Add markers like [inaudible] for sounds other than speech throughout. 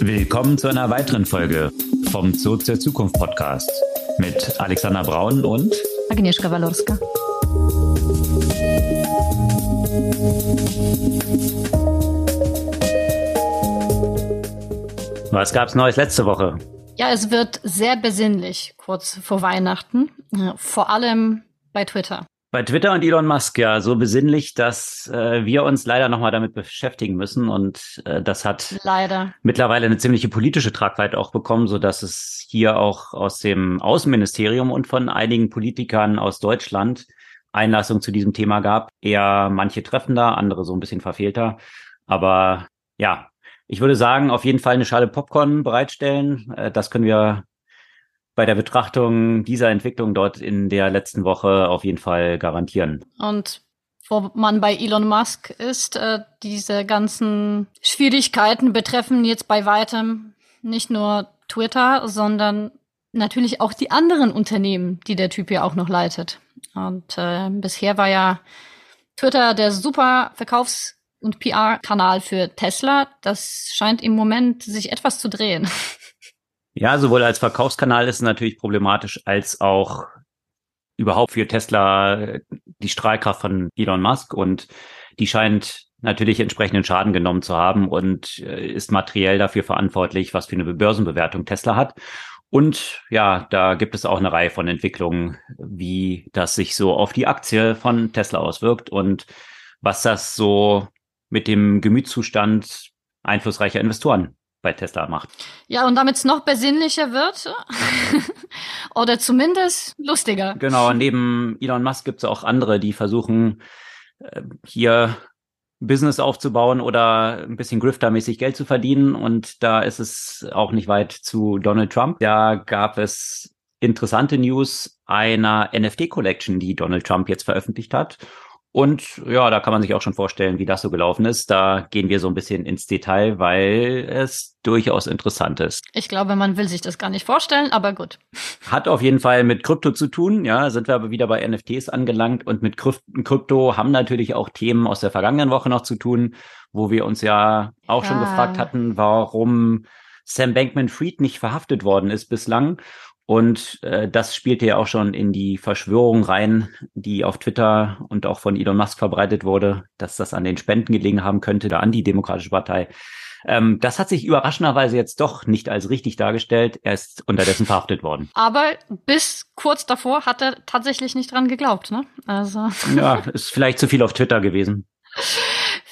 Willkommen zu einer weiteren Folge vom Zoo zur Zukunft Podcast mit Alexander Braun und Agnieszka Walorska. Was gab's Neues letzte Woche? Ja, es wird sehr besinnlich kurz vor Weihnachten, vor allem bei Twitter. Bei Twitter und Elon Musk, ja, so besinnlich, dass äh, wir uns leider nochmal damit beschäftigen müssen. Und äh, das hat leider mittlerweile eine ziemliche politische Tragweite auch bekommen, so dass es hier auch aus dem Außenministerium und von einigen Politikern aus Deutschland Einlassung zu diesem Thema gab. Eher manche treffender, andere so ein bisschen verfehlter. Aber ja, ich würde sagen, auf jeden Fall eine Schale Popcorn bereitstellen. Äh, das können wir bei der Betrachtung dieser Entwicklung dort in der letzten Woche auf jeden Fall garantieren. Und wo man bei Elon Musk ist, äh, diese ganzen Schwierigkeiten betreffen jetzt bei weitem nicht nur Twitter, sondern natürlich auch die anderen Unternehmen, die der Typ ja auch noch leitet. Und äh, bisher war ja Twitter der super Verkaufs- und PR-Kanal für Tesla. Das scheint im Moment sich etwas zu drehen. [laughs] Ja, sowohl als Verkaufskanal ist es natürlich problematisch, als auch überhaupt für Tesla die Strahlkraft von Elon Musk und die scheint natürlich entsprechenden Schaden genommen zu haben und äh, ist materiell dafür verantwortlich, was für eine Börsenbewertung Tesla hat. Und ja, da gibt es auch eine Reihe von Entwicklungen, wie das sich so auf die Aktie von Tesla auswirkt und was das so mit dem Gemütszustand einflussreicher Investoren bei Tesla macht. Ja, und damit es noch besinnlicher wird [laughs] oder zumindest lustiger. Genau, neben Elon Musk gibt es auch andere, die versuchen, äh, hier Business aufzubauen oder ein bisschen griftermäßig Geld zu verdienen. Und da ist es auch nicht weit zu Donald Trump. Da gab es interessante News einer NFT-Collection, die Donald Trump jetzt veröffentlicht hat. Und ja, da kann man sich auch schon vorstellen, wie das so gelaufen ist. Da gehen wir so ein bisschen ins Detail, weil es durchaus interessant ist. Ich glaube, man will sich das gar nicht vorstellen, aber gut. [laughs] Hat auf jeden Fall mit Krypto zu tun. Ja, sind wir aber wieder bei NFTs angelangt und mit Krypto haben natürlich auch Themen aus der vergangenen Woche noch zu tun, wo wir uns ja auch ja. schon gefragt hatten, warum Sam Bankman-Fried nicht verhaftet worden ist bislang. Und äh, das spielte ja auch schon in die Verschwörung rein, die auf Twitter und auch von Elon Musk verbreitet wurde, dass das an den Spenden gelegen haben könnte, der Antidemokratische Partei. Ähm, das hat sich überraschenderweise jetzt doch nicht als richtig dargestellt. Er ist unterdessen verhaftet worden. Aber bis kurz davor hat er tatsächlich nicht dran geglaubt, ne? Also. Ja, ist vielleicht zu viel auf Twitter gewesen. [laughs]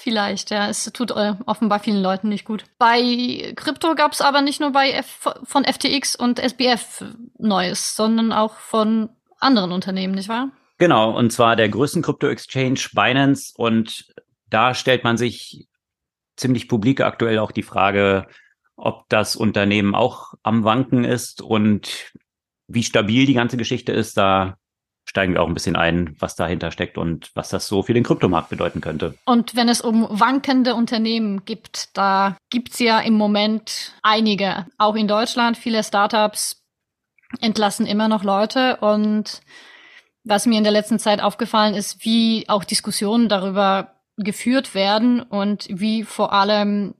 Vielleicht, ja. Es tut äh, offenbar vielen Leuten nicht gut. Bei Krypto gab es aber nicht nur bei F von FTX und SBF Neues, sondern auch von anderen Unternehmen, nicht wahr? Genau, und zwar der größten Krypto-Exchange Binance. Und da stellt man sich ziemlich publik aktuell auch die Frage, ob das Unternehmen auch am Wanken ist und wie stabil die ganze Geschichte ist. Da steigen wir auch ein bisschen ein, was dahinter steckt und was das so für den Kryptomarkt bedeuten könnte. Und wenn es um wankende Unternehmen gibt, da gibt's ja im Moment einige, auch in Deutschland, viele Startups entlassen immer noch Leute und was mir in der letzten Zeit aufgefallen ist, wie auch Diskussionen darüber geführt werden und wie vor allem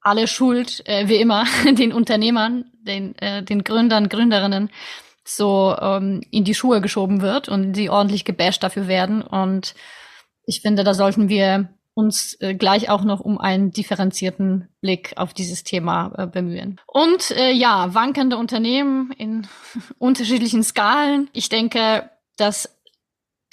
alle Schuld, äh, wie immer, [laughs] den Unternehmern, den, äh, den Gründern, Gründerinnen so ähm, in die Schuhe geschoben wird und sie ordentlich gebasht dafür werden. Und ich finde, da sollten wir uns äh, gleich auch noch um einen differenzierten Blick auf dieses Thema äh, bemühen. Und äh, ja, wankende Unternehmen in [laughs] unterschiedlichen Skalen. Ich denke, das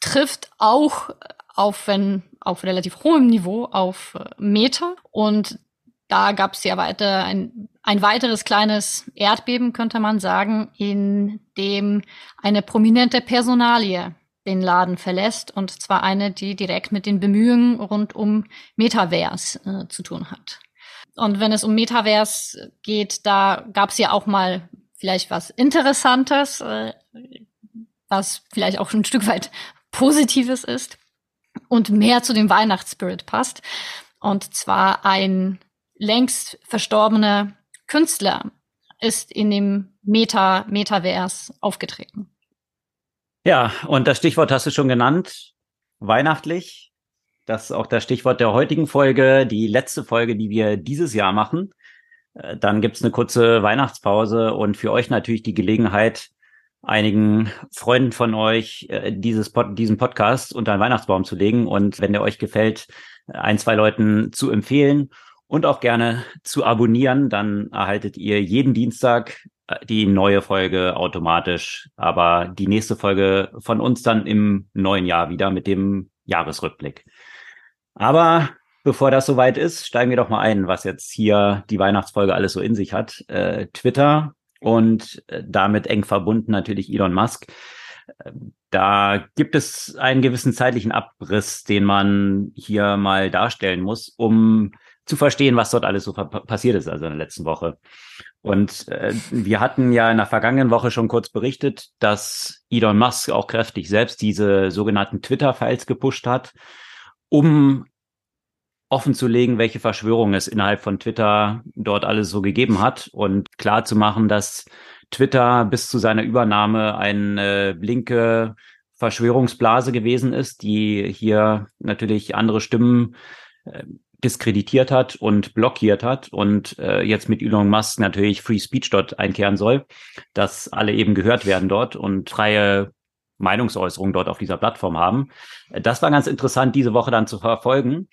trifft auch auf wenn auf relativ hohem Niveau auf äh, Meta und da gab es ja weiter ein, ein weiteres kleines Erdbeben, könnte man sagen, in dem eine prominente Personalie den Laden verlässt und zwar eine, die direkt mit den Bemühungen rund um Metaverse äh, zu tun hat. Und wenn es um Metaverse geht, da gab es ja auch mal vielleicht was Interessantes, äh, was vielleicht auch ein Stück weit Positives ist und mehr zu dem Weihnachtsspirit passt. Und zwar ein längst verstorbene Künstler ist in dem Meta, Metaverse aufgetreten. Ja, und das Stichwort hast du schon genannt, weihnachtlich. Das ist auch das Stichwort der heutigen Folge, die letzte Folge, die wir dieses Jahr machen. Äh, dann gibt's eine kurze Weihnachtspause und für euch natürlich die Gelegenheit, einigen Freunden von euch äh, dieses Pod, diesen Podcast unter einen Weihnachtsbaum zu legen und wenn der euch gefällt, ein, zwei Leuten zu empfehlen und auch gerne zu abonnieren. Dann erhaltet ihr jeden Dienstag äh, die neue Folge automatisch, aber die nächste Folge von uns dann im neuen Jahr wieder mit dem Jahresrückblick. Aber bevor das soweit ist, steigen wir doch mal ein, was jetzt hier die Weihnachtsfolge alles so in sich hat. Äh, Twitter und äh, damit eng verbunden natürlich Elon Musk. Da gibt es einen gewissen zeitlichen Abriss, den man hier mal darstellen muss, um zu verstehen, was dort alles so passiert ist, also in der letzten Woche. Und äh, wir hatten ja in der vergangenen Woche schon kurz berichtet, dass Elon Musk auch kräftig selbst diese sogenannten Twitter-Files gepusht hat, um offenzulegen, welche Verschwörungen es innerhalb von Twitter dort alles so gegeben hat und klar zu machen, dass Twitter bis zu seiner Übernahme eine linke Verschwörungsblase gewesen ist, die hier natürlich andere Stimmen äh, diskreditiert hat und blockiert hat und äh, jetzt mit Elon Musk natürlich Free Speech dort einkehren soll, dass alle eben gehört werden dort und freie Meinungsäußerung dort auf dieser Plattform haben. Das war ganz interessant, diese Woche dann zu verfolgen,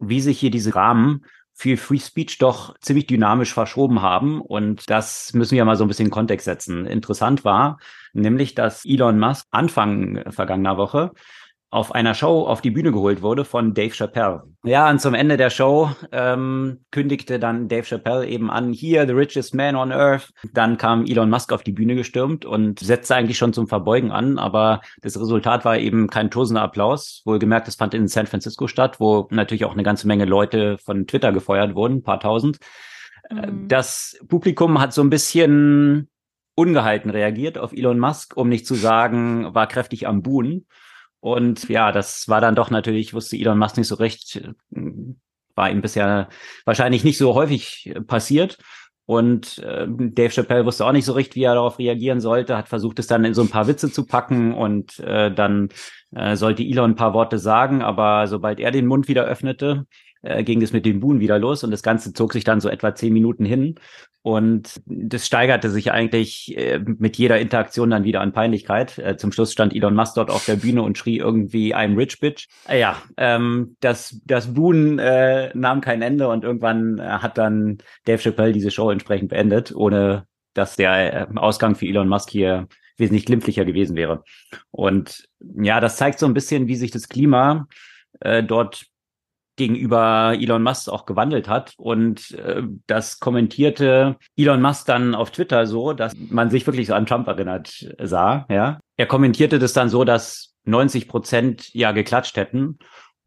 wie sich hier diese Rahmen für Free Speech doch ziemlich dynamisch verschoben haben. Und das müssen wir mal so ein bisschen in Kontext setzen. Interessant war nämlich, dass Elon Musk Anfang vergangener Woche auf einer Show auf die Bühne geholt wurde von Dave Chappelle. Ja, und zum Ende der Show ähm, kündigte dann Dave Chappelle eben an, hier, the richest man on earth. Dann kam Elon Musk auf die Bühne gestürmt und setzte eigentlich schon zum Verbeugen an, aber das Resultat war eben kein tosender Applaus. Wohlgemerkt, es fand in San Francisco statt, wo natürlich auch eine ganze Menge Leute von Twitter gefeuert wurden, ein paar tausend. Mhm. Das Publikum hat so ein bisschen ungehalten reagiert auf Elon Musk, um nicht zu sagen, war kräftig am Buhen. Und ja, das war dann doch natürlich, wusste Elon Musk nicht so recht, war ihm bisher wahrscheinlich nicht so häufig passiert. Und äh, Dave Chappelle wusste auch nicht so recht, wie er darauf reagieren sollte, hat versucht, es dann in so ein paar Witze zu packen und äh, dann äh, sollte Elon ein paar Worte sagen, aber sobald er den Mund wieder öffnete, äh, ging es mit dem Buhn wieder los und das Ganze zog sich dann so etwa zehn Minuten hin. Und das steigerte sich eigentlich äh, mit jeder Interaktion dann wieder an Peinlichkeit. Äh, zum Schluss stand Elon Musk dort auf der Bühne und schrie irgendwie I'm rich bitch. Äh, ja, ähm, das, das Buhn äh, nahm kein Ende und irgendwann äh, hat dann Dave Chappelle diese Show entsprechend beendet, ohne dass der äh, Ausgang für Elon Musk hier wesentlich glimpflicher gewesen wäre. Und ja, das zeigt so ein bisschen, wie sich das Klima äh, dort gegenüber Elon Musk auch gewandelt hat. Und äh, das kommentierte Elon Musk dann auf Twitter so, dass man sich wirklich so an Trump erinnert sah. Ja, er kommentierte das dann so, dass 90 Prozent ja geklatscht hätten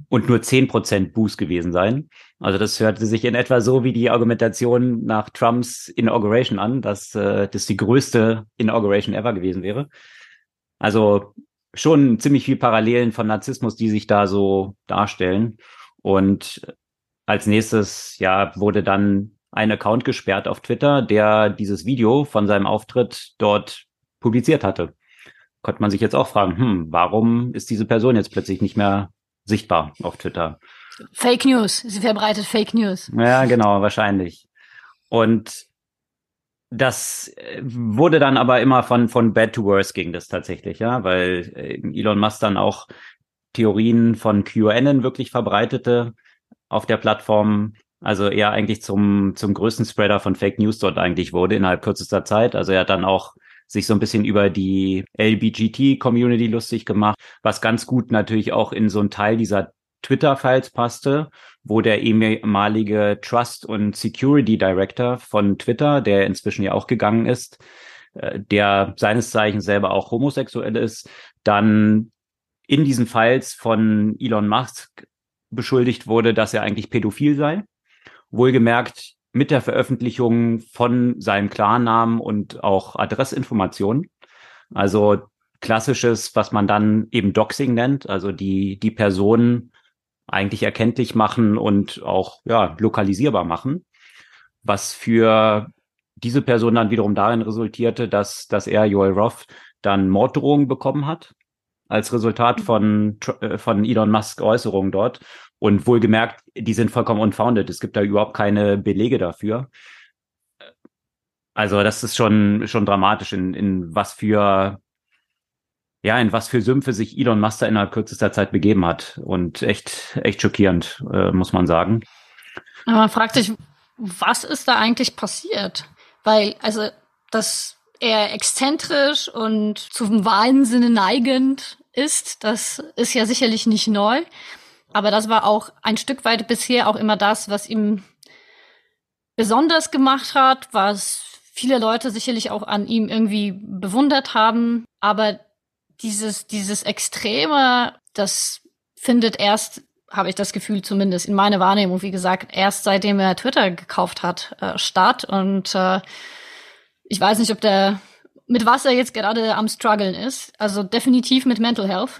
und nur 10 Prozent Boost gewesen seien. Also das hörte sich in etwa so wie die Argumentation nach Trumps Inauguration an, dass äh, das die größte Inauguration ever gewesen wäre. Also schon ziemlich viel Parallelen von Narzissmus, die sich da so darstellen. Und als nächstes, ja, wurde dann ein Account gesperrt auf Twitter, der dieses Video von seinem Auftritt dort publiziert hatte. Konnte man sich jetzt auch fragen, hm, warum ist diese Person jetzt plötzlich nicht mehr sichtbar auf Twitter? Fake News, sie verbreitet Fake News. Ja, genau, wahrscheinlich. Und das äh, wurde dann aber immer von, von bad to worse ging das tatsächlich, ja, weil äh, Elon Musk dann auch Theorien von QAnon wirklich verbreitete auf der Plattform. Also er eigentlich zum, zum größten Spreader von Fake News dort eigentlich wurde innerhalb kürzester Zeit. Also er hat dann auch sich so ein bisschen über die LBGT-Community lustig gemacht, was ganz gut natürlich auch in so einen Teil dieser Twitter-Files passte, wo der ehemalige Trust und Security Director von Twitter, der inzwischen ja auch gegangen ist, äh, der seines Zeichens selber auch homosexuell ist, dann in diesen Files von Elon Musk beschuldigt wurde, dass er eigentlich pädophil sei. Wohlgemerkt mit der Veröffentlichung von seinem Klarnamen und auch Adressinformationen. Also klassisches, was man dann eben Doxing nennt, also die, die Personen eigentlich erkenntlich machen und auch, ja, lokalisierbar machen. Was für diese Person dann wiederum darin resultierte, dass, dass er, Joel Roth, dann Morddrohungen bekommen hat als Resultat mhm. von, äh, von Elon Musk Äußerungen dort. Und wohlgemerkt, die sind vollkommen unfounded. Es gibt da überhaupt keine Belege dafür. Also das ist schon, schon dramatisch, in, in was für, ja, in was für Sümpfe sich Elon Musk da innerhalb kürzester Zeit begeben hat. Und echt, echt schockierend, äh, muss man sagen. Aber man fragt sich, was ist da eigentlich passiert? Weil, also, dass er exzentrisch und zum Wahnsinn neigend ist, das ist ja sicherlich nicht neu. Aber das war auch ein Stück weit bisher auch immer das, was ihm besonders gemacht hat, was viele Leute sicherlich auch an ihm irgendwie bewundert haben. Aber dieses, dieses Extreme, das findet erst, habe ich das Gefühl zumindest in meiner Wahrnehmung, wie gesagt, erst seitdem er Twitter gekauft hat, äh, statt. Und äh, ich weiß nicht, ob der mit was er jetzt gerade am struggeln ist. Also definitiv mit Mental Health. [laughs]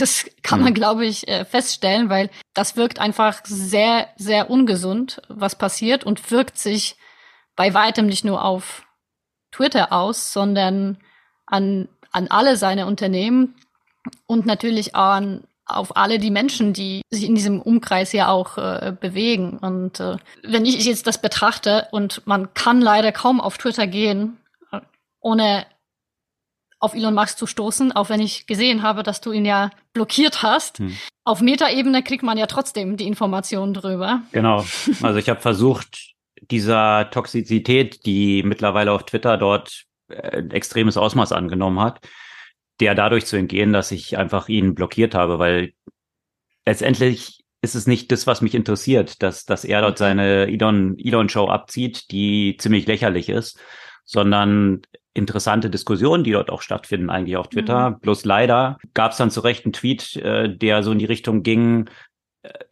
Das kann man, glaube ich, äh, feststellen, weil das wirkt einfach sehr, sehr ungesund, was passiert und wirkt sich bei weitem nicht nur auf Twitter aus, sondern an, an alle seine Unternehmen und natürlich an, auf alle die Menschen, die sich in diesem Umkreis ja auch äh, bewegen. Und äh, wenn ich jetzt das betrachte und man kann leider kaum auf Twitter gehen, ohne auf Elon Musk zu stoßen, auch wenn ich gesehen habe, dass du ihn ja blockiert hast. Hm. Auf Metaebene kriegt man ja trotzdem die Informationen drüber. Genau. Also ich habe versucht, dieser Toxizität, die mittlerweile auf Twitter dort äh, ein extremes Ausmaß angenommen hat, der dadurch zu entgehen, dass ich einfach ihn blockiert habe, weil letztendlich ist es nicht das, was mich interessiert, dass, dass er dort seine Elon, Elon Show abzieht, die ziemlich lächerlich ist, sondern interessante Diskussionen, die dort auch stattfinden, eigentlich auf Twitter. Mhm. Bloß leider gab es dann zu Recht einen Tweet, äh, der so in die Richtung ging,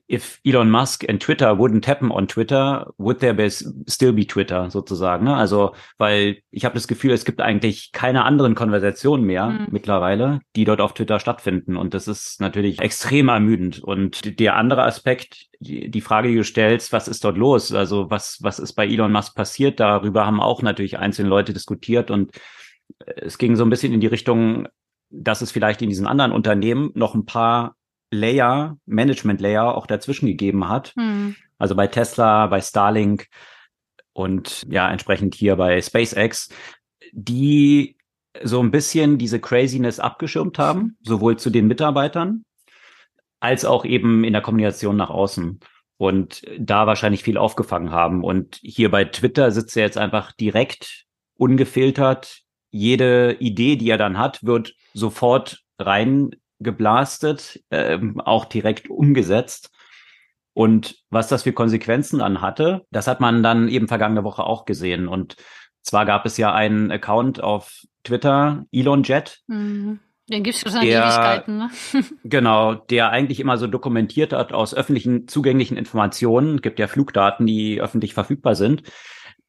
if Elon Musk and Twitter wouldn't happen on Twitter, would there be still be Twitter sozusagen. Ne? Also, weil ich habe das Gefühl, es gibt eigentlich keine anderen Konversationen mehr mhm. mittlerweile, die dort auf Twitter stattfinden. Und das ist natürlich extrem ermüdend. Und der andere Aspekt, die, Frage, die du stellst, was ist dort los? Also, was, was ist bei Elon Musk passiert? Darüber haben auch natürlich einzelne Leute diskutiert und äh, es ging so ein bisschen in die Richtung, dass es vielleicht in diesen anderen Unternehmen noch ein paar Layer, Management Layer auch dazwischen gegeben hat. Mhm. Also bei Tesla, bei Starlink und ja, entsprechend hier bei SpaceX, die so ein bisschen diese Craziness abgeschirmt haben, sowohl zu den Mitarbeitern als auch eben in der Kommunikation nach außen und da wahrscheinlich viel aufgefangen haben. Und hier bei Twitter sitzt er jetzt einfach direkt ungefiltert. Jede Idee, die er dann hat, wird sofort rein geblastet, ähm, auch direkt umgesetzt. Und was das für Konsequenzen dann hatte, das hat man dann eben vergangene Woche auch gesehen. Und zwar gab es ja einen Account auf Twitter, ElonJet. Mhm. Den gibt es schon seit Ewigkeiten, ne? [laughs] genau, der eigentlich immer so dokumentiert hat aus öffentlichen zugänglichen Informationen, gibt ja Flugdaten, die öffentlich verfügbar sind,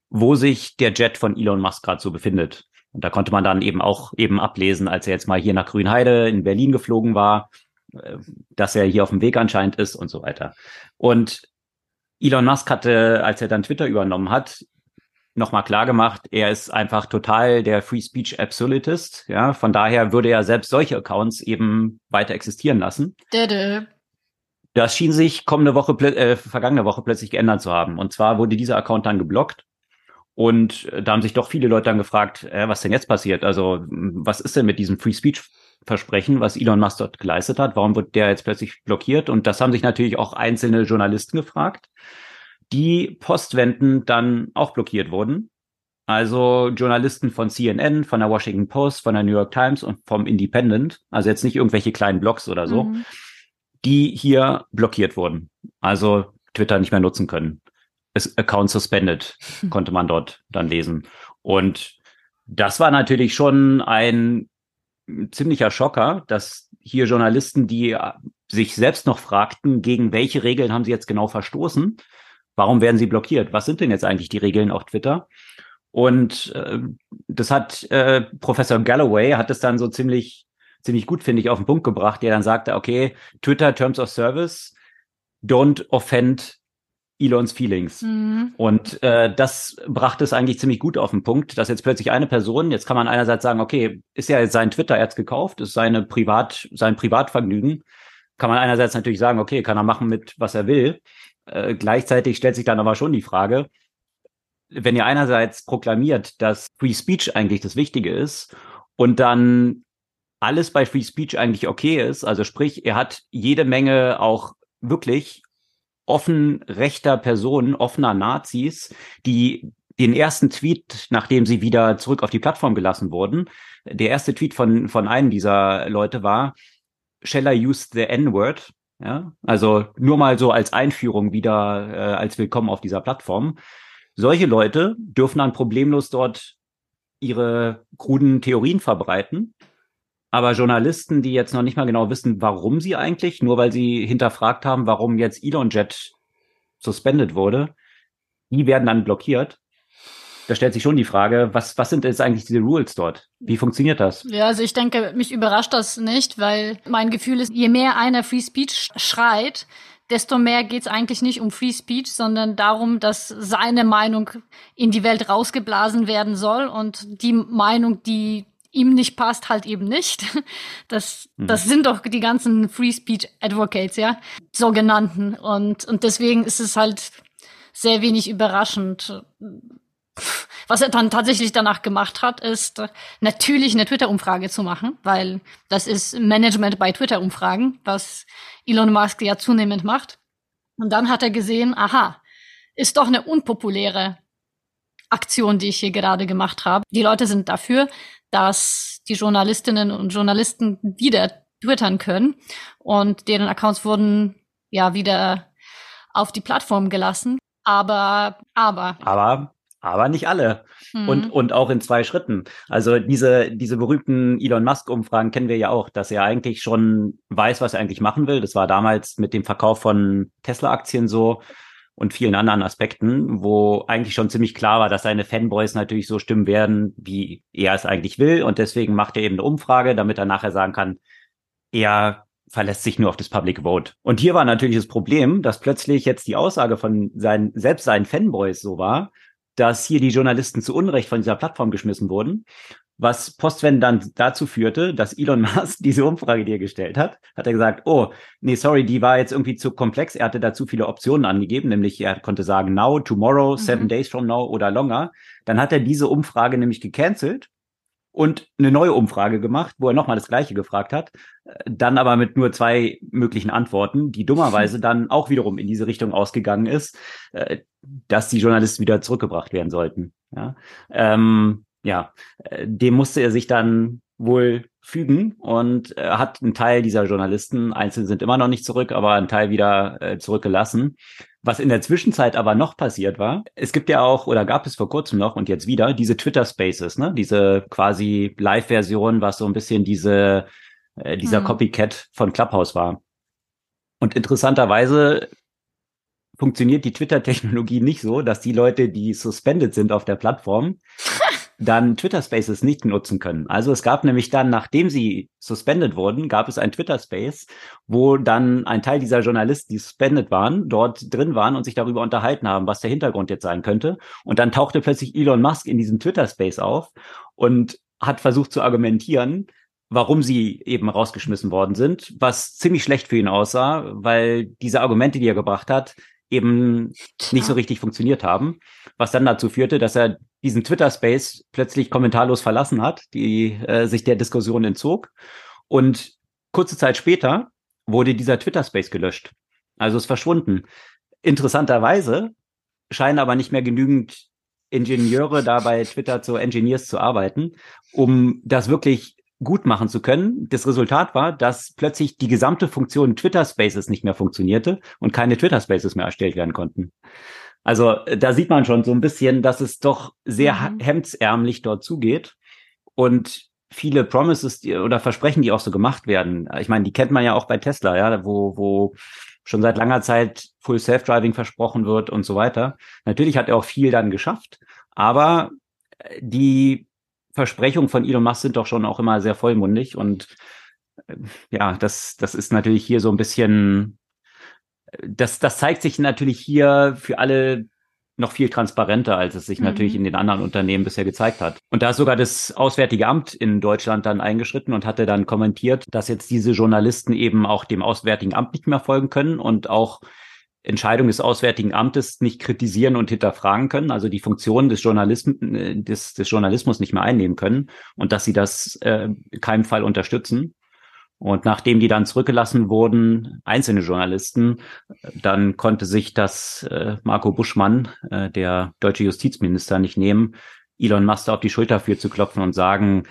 wo sich der Jet von Elon Musk gerade so befindet. Und da konnte man dann eben auch eben ablesen, als er jetzt mal hier nach Grünheide in Berlin geflogen war, äh, dass er hier auf dem Weg anscheinend ist und so weiter. Und Elon Musk hatte, als er dann Twitter übernommen hat, nochmal klar gemacht, er ist einfach total der Free Speech Absolutist. Ja, von daher würde er selbst solche Accounts eben weiter existieren lassen. Dede. Das schien sich kommende Woche, äh, vergangene Woche plötzlich geändert zu haben. Und zwar wurde dieser Account dann geblockt. Und da haben sich doch viele Leute dann gefragt, äh, was denn jetzt passiert? Also, was ist denn mit diesem Free Speech Versprechen, was Elon Musk dort geleistet hat? Warum wird der jetzt plötzlich blockiert? Und das haben sich natürlich auch einzelne Journalisten gefragt, die postwendend dann auch blockiert wurden. Also Journalisten von CNN, von der Washington Post, von der New York Times und vom Independent, also jetzt nicht irgendwelche kleinen Blogs oder so, mhm. die hier blockiert wurden. Also Twitter nicht mehr nutzen können. Account suspended, hm. konnte man dort dann lesen. Und das war natürlich schon ein ziemlicher Schocker, dass hier Journalisten, die äh, sich selbst noch fragten, gegen welche Regeln haben sie jetzt genau verstoßen? Warum werden sie blockiert? Was sind denn jetzt eigentlich die Regeln auf Twitter? Und äh, das hat äh, Professor Galloway hat es dann so ziemlich ziemlich gut finde ich auf den Punkt gebracht, der dann sagte, okay, Twitter Terms of Service don't offend Elons Feelings. Mhm. Und äh, das brachte es eigentlich ziemlich gut auf den Punkt, dass jetzt plötzlich eine Person, jetzt kann man einerseits sagen, okay, ist ja jetzt sein Twitter jetzt gekauft, ist seine Privat, sein Privatvergnügen. Kann man einerseits natürlich sagen, okay, kann er machen mit, was er will. Äh, gleichzeitig stellt sich dann aber schon die Frage, wenn ihr einerseits proklamiert, dass Free Speech eigentlich das Wichtige ist und dann alles bei Free Speech eigentlich okay ist, also sprich, er hat jede Menge auch wirklich offen rechter Personen, offener Nazis, die den ersten Tweet, nachdem sie wieder zurück auf die Plattform gelassen wurden, der erste Tweet von, von einem dieser Leute war, Shall I use the N-Word? Ja, also nur mal so als Einführung wieder, äh, als Willkommen auf dieser Plattform. Solche Leute dürfen dann problemlos dort ihre kruden Theorien verbreiten. Aber Journalisten, die jetzt noch nicht mal genau wissen, warum sie eigentlich, nur weil sie hinterfragt haben, warum jetzt ElonJet suspended wurde, die werden dann blockiert. Da stellt sich schon die Frage, was, was sind jetzt eigentlich diese Rules dort? Wie funktioniert das? Ja, also ich denke, mich überrascht das nicht, weil mein Gefühl ist, je mehr einer Free Speech schreit, desto mehr geht es eigentlich nicht um Free Speech, sondern darum, dass seine Meinung in die Welt rausgeblasen werden soll und die Meinung, die ihm nicht passt, halt eben nicht. [laughs] Das, mhm. das sind doch die ganzen Free Speech Advocates, ja, sogenannten. Und, und deswegen ist es halt sehr wenig überraschend. Was er dann tatsächlich danach gemacht hat, ist natürlich eine Twitter-Umfrage zu machen, weil das ist Management bei Twitter-Umfragen, was Elon Musk ja zunehmend macht. Und dann hat er gesehen, aha, ist doch eine unpopuläre Aktion, die ich hier gerade gemacht habe. Die Leute sind dafür, dass die Journalistinnen und Journalisten wieder twittern können und deren Accounts wurden ja wieder auf die Plattform gelassen. Aber, aber. Aber, aber nicht alle. Mhm. Und, und auch in zwei Schritten. Also diese, diese berühmten Elon Musk-Umfragen kennen wir ja auch, dass er eigentlich schon weiß, was er eigentlich machen will. Das war damals mit dem Verkauf von Tesla-Aktien so und vielen anderen Aspekten, wo eigentlich schon ziemlich klar war, dass seine Fanboys natürlich so stimmen werden, wie er es eigentlich will. Und deswegen macht er eben eine Umfrage, damit er nachher sagen kann, er verlässt sich nur auf das Public Vote. Und hier war natürlich das Problem, dass plötzlich jetzt die Aussage von seinen, selbst seinen Fanboys so war, dass hier die Journalisten zu Unrecht von dieser Plattform geschmissen wurden was Postwend dann dazu führte, dass Elon [laughs] Musk diese Umfrage, die er gestellt hat, hat er gesagt, oh, nee, sorry, die war jetzt irgendwie zu komplex. Er hatte dazu viele Optionen angegeben, nämlich er konnte sagen now, tomorrow, mhm. seven days from now oder longer. Dann hat er diese Umfrage nämlich gecancelt und eine neue Umfrage gemacht, wo er nochmal das Gleiche gefragt hat, dann aber mit nur zwei möglichen Antworten, die dummerweise [laughs] dann auch wiederum in diese Richtung ausgegangen ist, äh, dass die Journalisten wieder zurückgebracht werden sollten. Ja. Ähm, ja, äh, dem musste er sich dann wohl fügen und äh, hat einen Teil dieser Journalisten, einzelne sind immer noch nicht zurück, aber einen Teil wieder äh, zurückgelassen. Was in der Zwischenzeit aber noch passiert war, es gibt ja auch oder gab es vor kurzem noch und jetzt wieder diese Twitter Spaces, ne? Diese quasi Live-Version, was so ein bisschen diese äh, dieser hm. Copycat von Clubhouse war. Und interessanterweise funktioniert die Twitter-Technologie nicht so, dass die Leute, die suspended sind auf der Plattform, dann Twitter Spaces nicht nutzen können. Also es gab nämlich dann, nachdem sie suspended wurden, gab es ein Twitter Space, wo dann ein Teil dieser Journalisten, die suspended waren, dort drin waren und sich darüber unterhalten haben, was der Hintergrund jetzt sein könnte. Und dann tauchte plötzlich Elon Musk in diesem Twitter Space auf und hat versucht zu argumentieren, warum sie eben rausgeschmissen worden sind, was ziemlich schlecht für ihn aussah, weil diese Argumente, die er gebracht hat, eben nicht so richtig funktioniert haben, was dann dazu führte, dass er diesen Twitter-Space plötzlich kommentarlos verlassen hat, die äh, sich der Diskussion entzog. Und kurze Zeit später wurde dieser Twitter-Space gelöscht. Also ist verschwunden. Interessanterweise scheinen aber nicht mehr genügend Ingenieure da bei Twitter zu Engineers zu arbeiten, um das wirklich gut machen zu können. Das Resultat war, dass plötzlich die gesamte Funktion Twitter Spaces nicht mehr funktionierte und keine Twitter Spaces mehr erstellt werden konnten. Also äh, da sieht man schon so ein bisschen, dass es doch sehr mhm. hemdsärmlich dort zugeht und viele Promises die, oder Versprechen, die auch so gemacht werden. Ich meine, die kennt man ja auch bei Tesla, ja, wo, wo schon seit langer Zeit Full Self-Driving versprochen wird und so weiter. Natürlich hat er auch viel dann geschafft, aber äh, die Versprechungen von Elon Musk sind doch schon auch immer sehr vollmundig und äh, ja, das, das ist natürlich hier so ein bisschen, das, das zeigt sich natürlich hier für alle noch viel transparenter, als es sich mhm. natürlich in den anderen Unternehmen bisher gezeigt hat. Und da ist sogar das Auswärtige Amt in Deutschland dann eingeschritten und hatte dann kommentiert, dass jetzt diese Journalisten eben auch dem Auswärtigen Amt nicht mehr folgen können und auch Entscheidung des Auswärtigen Amtes nicht kritisieren und hinterfragen können, also die Funktion des, Journalism äh, des, des Journalismus nicht mehr einnehmen können und dass sie das äh, keinem Fall unterstützen. Und nachdem die dann zurückgelassen wurden, einzelne Journalisten, dann konnte sich das äh, Marco Buschmann, äh, der deutsche Justizminister, nicht nehmen, Elon Musk auf die Schulter für zu klopfen und sagen,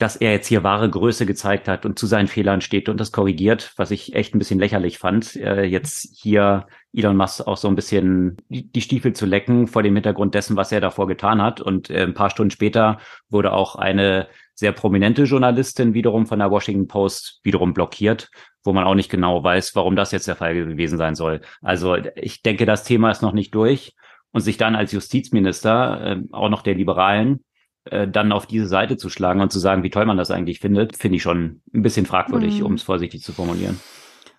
dass er jetzt hier wahre Größe gezeigt hat und zu seinen Fehlern steht und das korrigiert, was ich echt ein bisschen lächerlich fand, äh, jetzt hier Elon Musk auch so ein bisschen die Stiefel zu lecken vor dem Hintergrund dessen, was er davor getan hat. Und äh, ein paar Stunden später wurde auch eine sehr prominente Journalistin wiederum von der Washington Post wiederum blockiert, wo man auch nicht genau weiß, warum das jetzt der Fall gewesen sein soll. Also ich denke, das Thema ist noch nicht durch. Und sich dann als Justizminister, äh, auch noch der Liberalen, äh, dann auf diese Seite zu schlagen und zu sagen, wie toll man das eigentlich findet, finde ich schon ein bisschen fragwürdig, mhm. um es vorsichtig zu formulieren.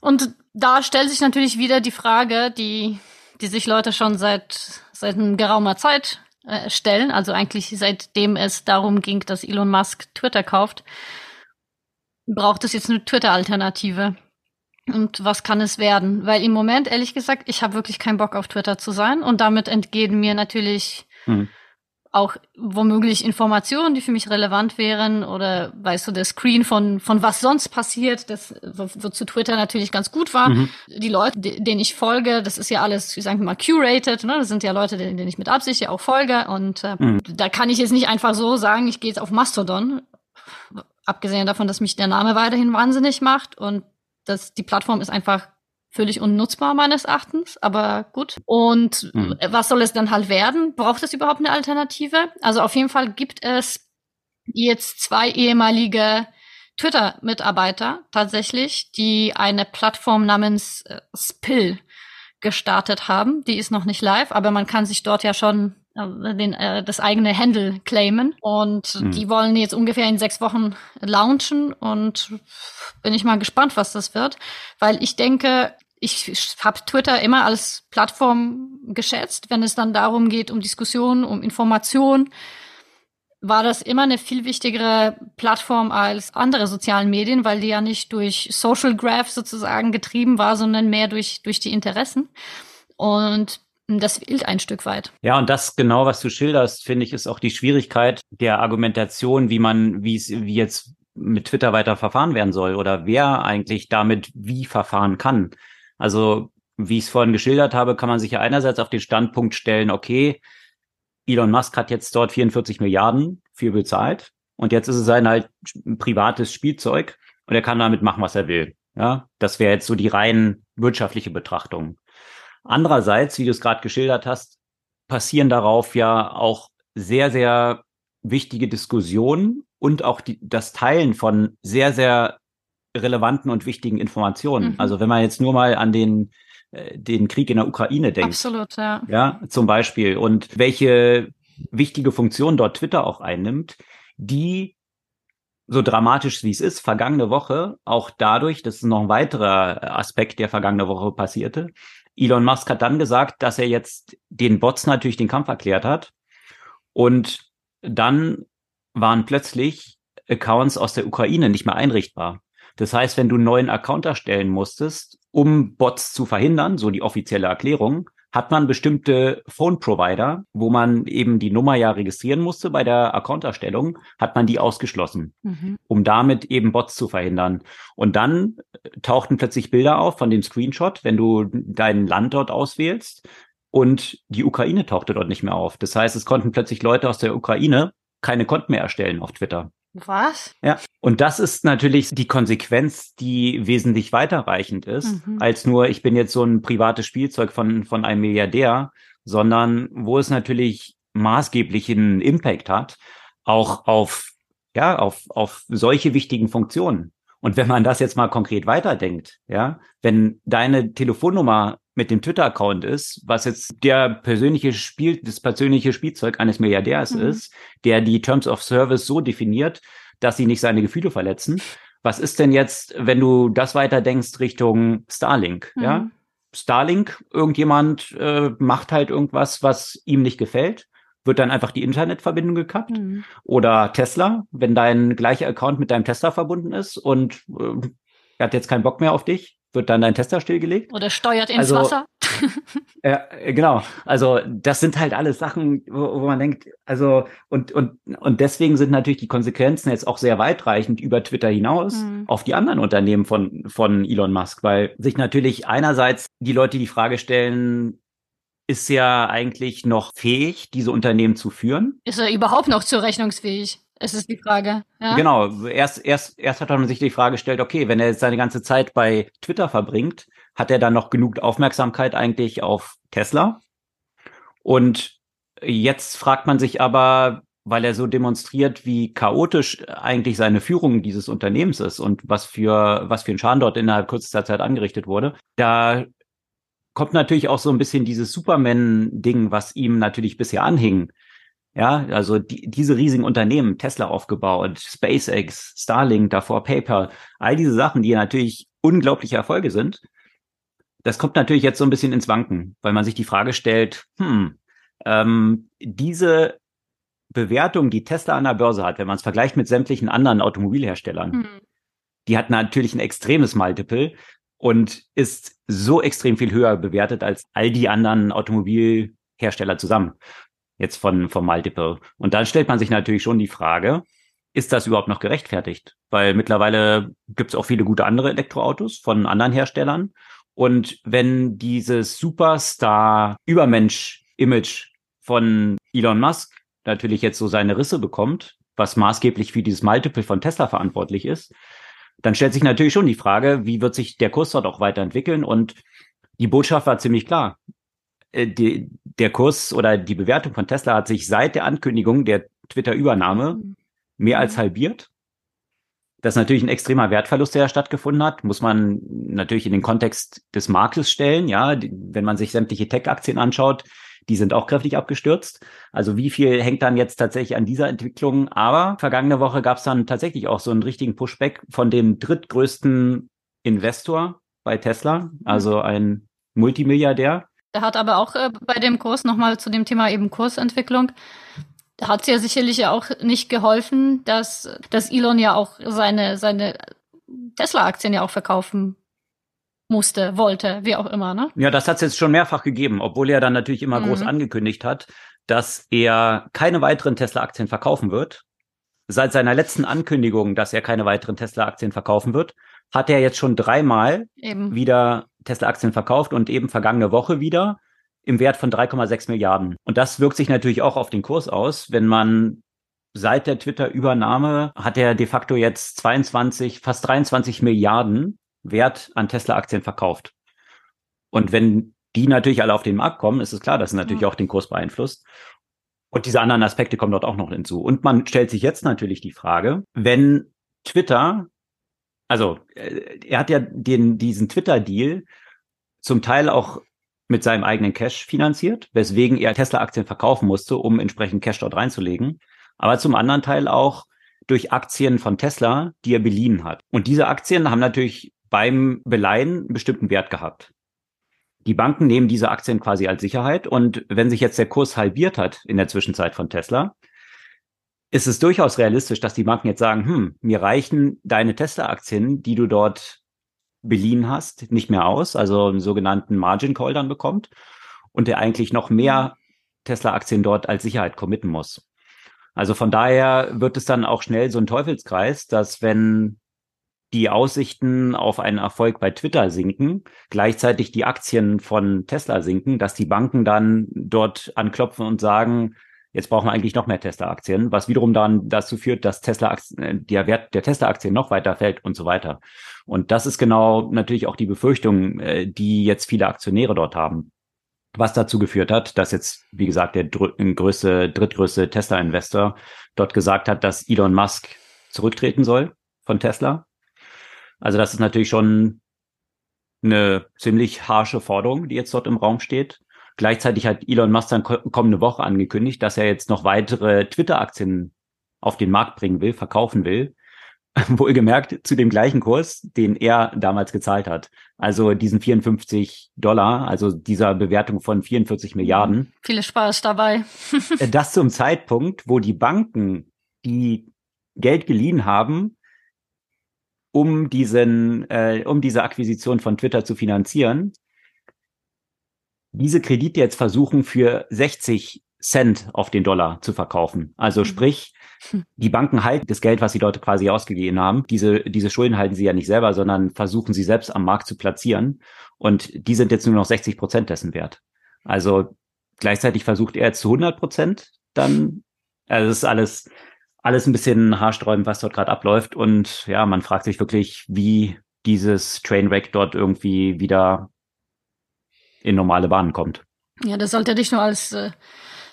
Und da stellt sich natürlich wieder die Frage, die, die sich Leute schon seit, seit geraumer Zeit äh, stellen, also eigentlich seitdem es darum ging, dass Elon Musk Twitter kauft, braucht es jetzt eine Twitter-Alternative. Und was kann es werden? Weil im Moment, ehrlich gesagt, ich habe wirklich keinen Bock auf Twitter zu sein und damit entgehen mir natürlich mhm auch womöglich Informationen, die für mich relevant wären oder weißt du, der Screen von, von was sonst passiert, das wozu Twitter natürlich ganz gut war. Mhm. Die Leute, denen ich folge, das ist ja alles, wie sagen wir mal, curated, ne? Das sind ja Leute, denen, ich mit Absicht ja auch folge und äh, mhm. da kann ich jetzt nicht einfach so sagen, ich gehe jetzt auf Mastodon. Abgesehen davon, dass mich der Name weiterhin wahnsinnig macht und dass die Plattform ist einfach völlig unnutzbar meines Erachtens, aber gut. Und mhm. was soll es dann halt werden? Braucht es überhaupt eine Alternative? Also auf jeden Fall gibt es jetzt zwei ehemalige Twitter-Mitarbeiter tatsächlich, die eine Plattform namens äh, Spill gestartet haben. Die ist noch nicht live, aber man kann sich dort ja schon äh, den, äh, das eigene Handle claimen. Und mhm. die wollen jetzt ungefähr in sechs Wochen launchen und bin ich mal gespannt, was das wird. Weil ich denke, ich habe Twitter immer als Plattform geschätzt, wenn es dann darum geht, um Diskussionen, um Information, war das immer eine viel wichtigere Plattform als andere sozialen Medien, weil die ja nicht durch Social Graph sozusagen getrieben war, sondern mehr durch, durch die Interessen. Und das fehlt ein Stück weit. Ja, und das genau, was du schilderst, finde ich, ist auch die Schwierigkeit der Argumentation, wie man, wie es, wie jetzt mit Twitter weiter verfahren werden soll oder wer eigentlich damit wie verfahren kann. Also, wie ich es vorhin geschildert habe, kann man sich ja einerseits auf den Standpunkt stellen, okay, Elon Musk hat jetzt dort 44 Milliarden für bezahlt und jetzt ist es ein halt privates Spielzeug und er kann damit machen, was er will. Ja, das wäre jetzt so die rein wirtschaftliche Betrachtung. Andererseits, wie du es gerade geschildert hast, passieren darauf ja auch sehr, sehr wichtige Diskussionen und auch die, das Teilen von sehr, sehr relevanten und wichtigen Informationen. Mhm. Also wenn man jetzt nur mal an den äh, den Krieg in der Ukraine denkt. Absolut, ja. Ja, zum Beispiel. Und welche wichtige Funktion dort Twitter auch einnimmt, die so dramatisch wie es ist, vergangene Woche, auch dadurch, das ist noch ein weiterer Aspekt, der vergangene Woche passierte, Elon Musk hat dann gesagt, dass er jetzt den Bots natürlich den Kampf erklärt hat. Und dann waren plötzlich Accounts aus der Ukraine nicht mehr einrichtbar. Das heißt, wenn du einen neuen Account erstellen musstest, um Bots zu verhindern, so die offizielle Erklärung, hat man bestimmte Phone-Provider, wo man eben die Nummer ja registrieren musste bei der Account-Erstellung, hat man die ausgeschlossen, mhm. um damit eben Bots zu verhindern. Und dann tauchten plötzlich Bilder auf von dem Screenshot, wenn du dein Land dort auswählst. Und die Ukraine tauchte dort nicht mehr auf. Das heißt, es konnten plötzlich Leute aus der Ukraine keine Konten mehr erstellen auf Twitter. Was? Ja. Und das ist natürlich die Konsequenz, die wesentlich weiterreichend ist, mhm. als nur, ich bin jetzt so ein privates Spielzeug von, von einem Milliardär, sondern wo es natürlich maßgeblichen Impact hat, auch auf, ja, auf, auf solche wichtigen Funktionen. Und wenn man das jetzt mal konkret weiterdenkt, ja, wenn deine Telefonnummer mit dem Twitter-Account ist, was jetzt der persönliche Spiel, das persönliche Spielzeug eines Milliardärs mhm. ist, der die Terms of Service so definiert, dass sie nicht seine Gefühle verletzen. Was ist denn jetzt, wenn du das weiterdenkst Richtung Starlink, mhm. ja? Starlink, irgendjemand äh, macht halt irgendwas, was ihm nicht gefällt, wird dann einfach die Internetverbindung gekappt. Mhm. Oder Tesla, wenn dein gleicher Account mit deinem Tesla verbunden ist und äh, er hat jetzt keinen Bock mehr auf dich, wird dann dein Tester stillgelegt. Oder steuert ins also, Wasser. [laughs] Ja, genau. Also das sind halt alles Sachen, wo, wo man denkt, also und und und deswegen sind natürlich die Konsequenzen jetzt auch sehr weitreichend über Twitter hinaus mhm. auf die anderen Unternehmen von von Elon Musk, weil sich natürlich einerseits die Leute die Frage stellen, ist er eigentlich noch fähig, diese Unternehmen zu führen? Ist er überhaupt noch zurechnungsfähig? Es ist die Frage. Ja? Genau. Erst, erst, erst hat man sich die Frage gestellt, okay, wenn er jetzt seine ganze Zeit bei Twitter verbringt, hat er dann noch genug Aufmerksamkeit eigentlich auf Tesla? Und jetzt fragt man sich aber, weil er so demonstriert, wie chaotisch eigentlich seine Führung dieses Unternehmens ist und was für, was für ein Schaden dort innerhalb kürzester Zeit angerichtet wurde. Da kommt natürlich auch so ein bisschen dieses Superman-Ding, was ihm natürlich bisher anhing. Ja, also die, diese riesigen Unternehmen, Tesla aufgebaut, SpaceX, Starlink, davor PayPal, all diese Sachen, die natürlich unglaubliche Erfolge sind. Das kommt natürlich jetzt so ein bisschen ins Wanken, weil man sich die Frage stellt, hm, ähm, diese Bewertung, die Tesla an der Börse hat, wenn man es vergleicht mit sämtlichen anderen Automobilherstellern, hm. die hat natürlich ein extremes Multiple und ist so extrem viel höher bewertet als all die anderen Automobilhersteller zusammen. Jetzt von, vom Multiple. Und dann stellt man sich natürlich schon die Frage, ist das überhaupt noch gerechtfertigt? Weil mittlerweile gibt es auch viele gute andere Elektroautos von anderen Herstellern. Und wenn dieses Superstar-Übermensch-Image von Elon Musk natürlich jetzt so seine Risse bekommt, was maßgeblich für dieses Multiple von Tesla verantwortlich ist, dann stellt sich natürlich schon die Frage, wie wird sich der Kurs dort auch weiterentwickeln? Und die Botschaft war ziemlich klar. Äh, die, der Kurs oder die Bewertung von Tesla hat sich seit der Ankündigung der Twitter-Übernahme mehr als halbiert. Das ist natürlich ein extremer Wertverlust, der stattgefunden hat, muss man natürlich in den Kontext des Marktes stellen. Ja, wenn man sich sämtliche Tech-Aktien anschaut, die sind auch kräftig abgestürzt. Also wie viel hängt dann jetzt tatsächlich an dieser Entwicklung? Aber vergangene Woche gab es dann tatsächlich auch so einen richtigen Pushback von dem drittgrößten Investor bei Tesla, also ein Multimilliardär. Der hat aber auch äh, bei dem Kurs nochmal zu dem Thema eben Kursentwicklung, da hat es ja sicherlich auch nicht geholfen, dass, dass Elon ja auch seine, seine Tesla-Aktien ja auch verkaufen musste, wollte, wie auch immer, ne? Ja, das hat es jetzt schon mehrfach gegeben, obwohl er dann natürlich immer mhm. groß angekündigt hat, dass er keine weiteren Tesla-Aktien verkaufen wird. Seit seiner letzten Ankündigung, dass er keine weiteren Tesla-Aktien verkaufen wird, hat er jetzt schon dreimal eben. wieder Tesla-Aktien verkauft und eben vergangene Woche wieder im Wert von 3,6 Milliarden. Und das wirkt sich natürlich auch auf den Kurs aus, wenn man seit der Twitter-Übernahme hat er de facto jetzt 22, fast 23 Milliarden Wert an Tesla-Aktien verkauft. Und wenn die natürlich alle auf den Markt kommen, ist es klar, dass es natürlich ja. auch den Kurs beeinflusst. Und diese anderen Aspekte kommen dort auch noch hinzu. Und man stellt sich jetzt natürlich die Frage, wenn Twitter, also äh, er hat ja den, diesen Twitter-Deal zum Teil auch mit seinem eigenen Cash finanziert, weswegen er Tesla-Aktien verkaufen musste, um entsprechend Cash dort reinzulegen. Aber zum anderen Teil auch durch Aktien von Tesla, die er beliehen hat. Und diese Aktien haben natürlich beim Beleihen einen bestimmten Wert gehabt. Die Banken nehmen diese Aktien quasi als Sicherheit und wenn sich jetzt der Kurs halbiert hat in der Zwischenzeit von Tesla, ist es durchaus realistisch, dass die Banken jetzt sagen, hm, mir reichen deine Tesla-Aktien, die du dort beliehen hast, nicht mehr aus, also einen sogenannten Margin Call dann bekommt und der eigentlich noch mehr Tesla-Aktien dort als Sicherheit committen muss. Also von daher wird es dann auch schnell so ein Teufelskreis, dass wenn die Aussichten auf einen Erfolg bei Twitter sinken, gleichzeitig die Aktien von Tesla sinken, dass die Banken dann dort anklopfen und sagen, jetzt brauchen wir eigentlich noch mehr Tesla-Aktien, was wiederum dann dazu führt, dass Tesla äh, der Wert der Tesla-Aktien noch weiter fällt und so weiter. Und das ist genau natürlich auch die Befürchtung, äh, die jetzt viele Aktionäre dort haben. Was dazu geführt hat, dass jetzt, wie gesagt, der größte, drittgrößte Tesla-Investor dort gesagt hat, dass Elon Musk zurücktreten soll von Tesla also das ist natürlich schon eine ziemlich harsche Forderung, die jetzt dort im Raum steht. Gleichzeitig hat Elon Musk dann kommende Woche angekündigt, dass er jetzt noch weitere Twitter-Aktien auf den Markt bringen will, verkaufen will. [laughs] Wohlgemerkt zu dem gleichen Kurs, den er damals gezahlt hat. Also diesen 54 Dollar, also dieser Bewertung von 44 Milliarden. Viele Spaß dabei. das zum Zeitpunkt, wo die Banken, die Geld geliehen haben, um diesen, äh, um diese Akquisition von Twitter zu finanzieren, diese Kredite jetzt versuchen für 60 Cent auf den Dollar zu verkaufen. Also mhm. sprich, die Banken halten das Geld, was sie dort quasi ausgegeben haben. Diese, diese Schulden halten sie ja nicht selber, sondern versuchen sie selbst am Markt zu platzieren. Und die sind jetzt nur noch 60 Prozent dessen wert. Also gleichzeitig versucht er zu 100 Prozent dann, also es ist alles, alles ein bisschen haarsträubend, was dort gerade abläuft. Und ja, man fragt sich wirklich, wie dieses Trainwreck dort irgendwie wieder in normale Bahnen kommt. Ja, das sollte nicht nur als äh,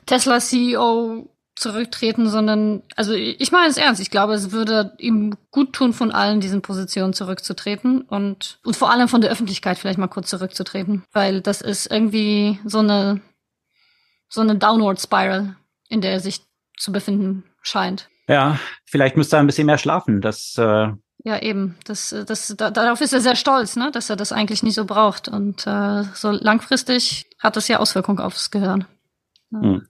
Tesla-CEO zurücktreten, sondern, also ich meine es ernst, ich glaube, es würde ihm gut tun, von allen diesen Positionen zurückzutreten und, und vor allem von der Öffentlichkeit vielleicht mal kurz zurückzutreten, weil das ist irgendwie so eine, so eine Downward Spiral, in der er sich zu befinden scheint. Ja, vielleicht müsste er ein bisschen mehr schlafen, das, äh ja, eben. Das, das, da, darauf ist er sehr stolz, ne? dass er das eigentlich nicht so braucht. Und äh, so langfristig hat das ja Auswirkungen aufs Gehirn. Ja. Hm.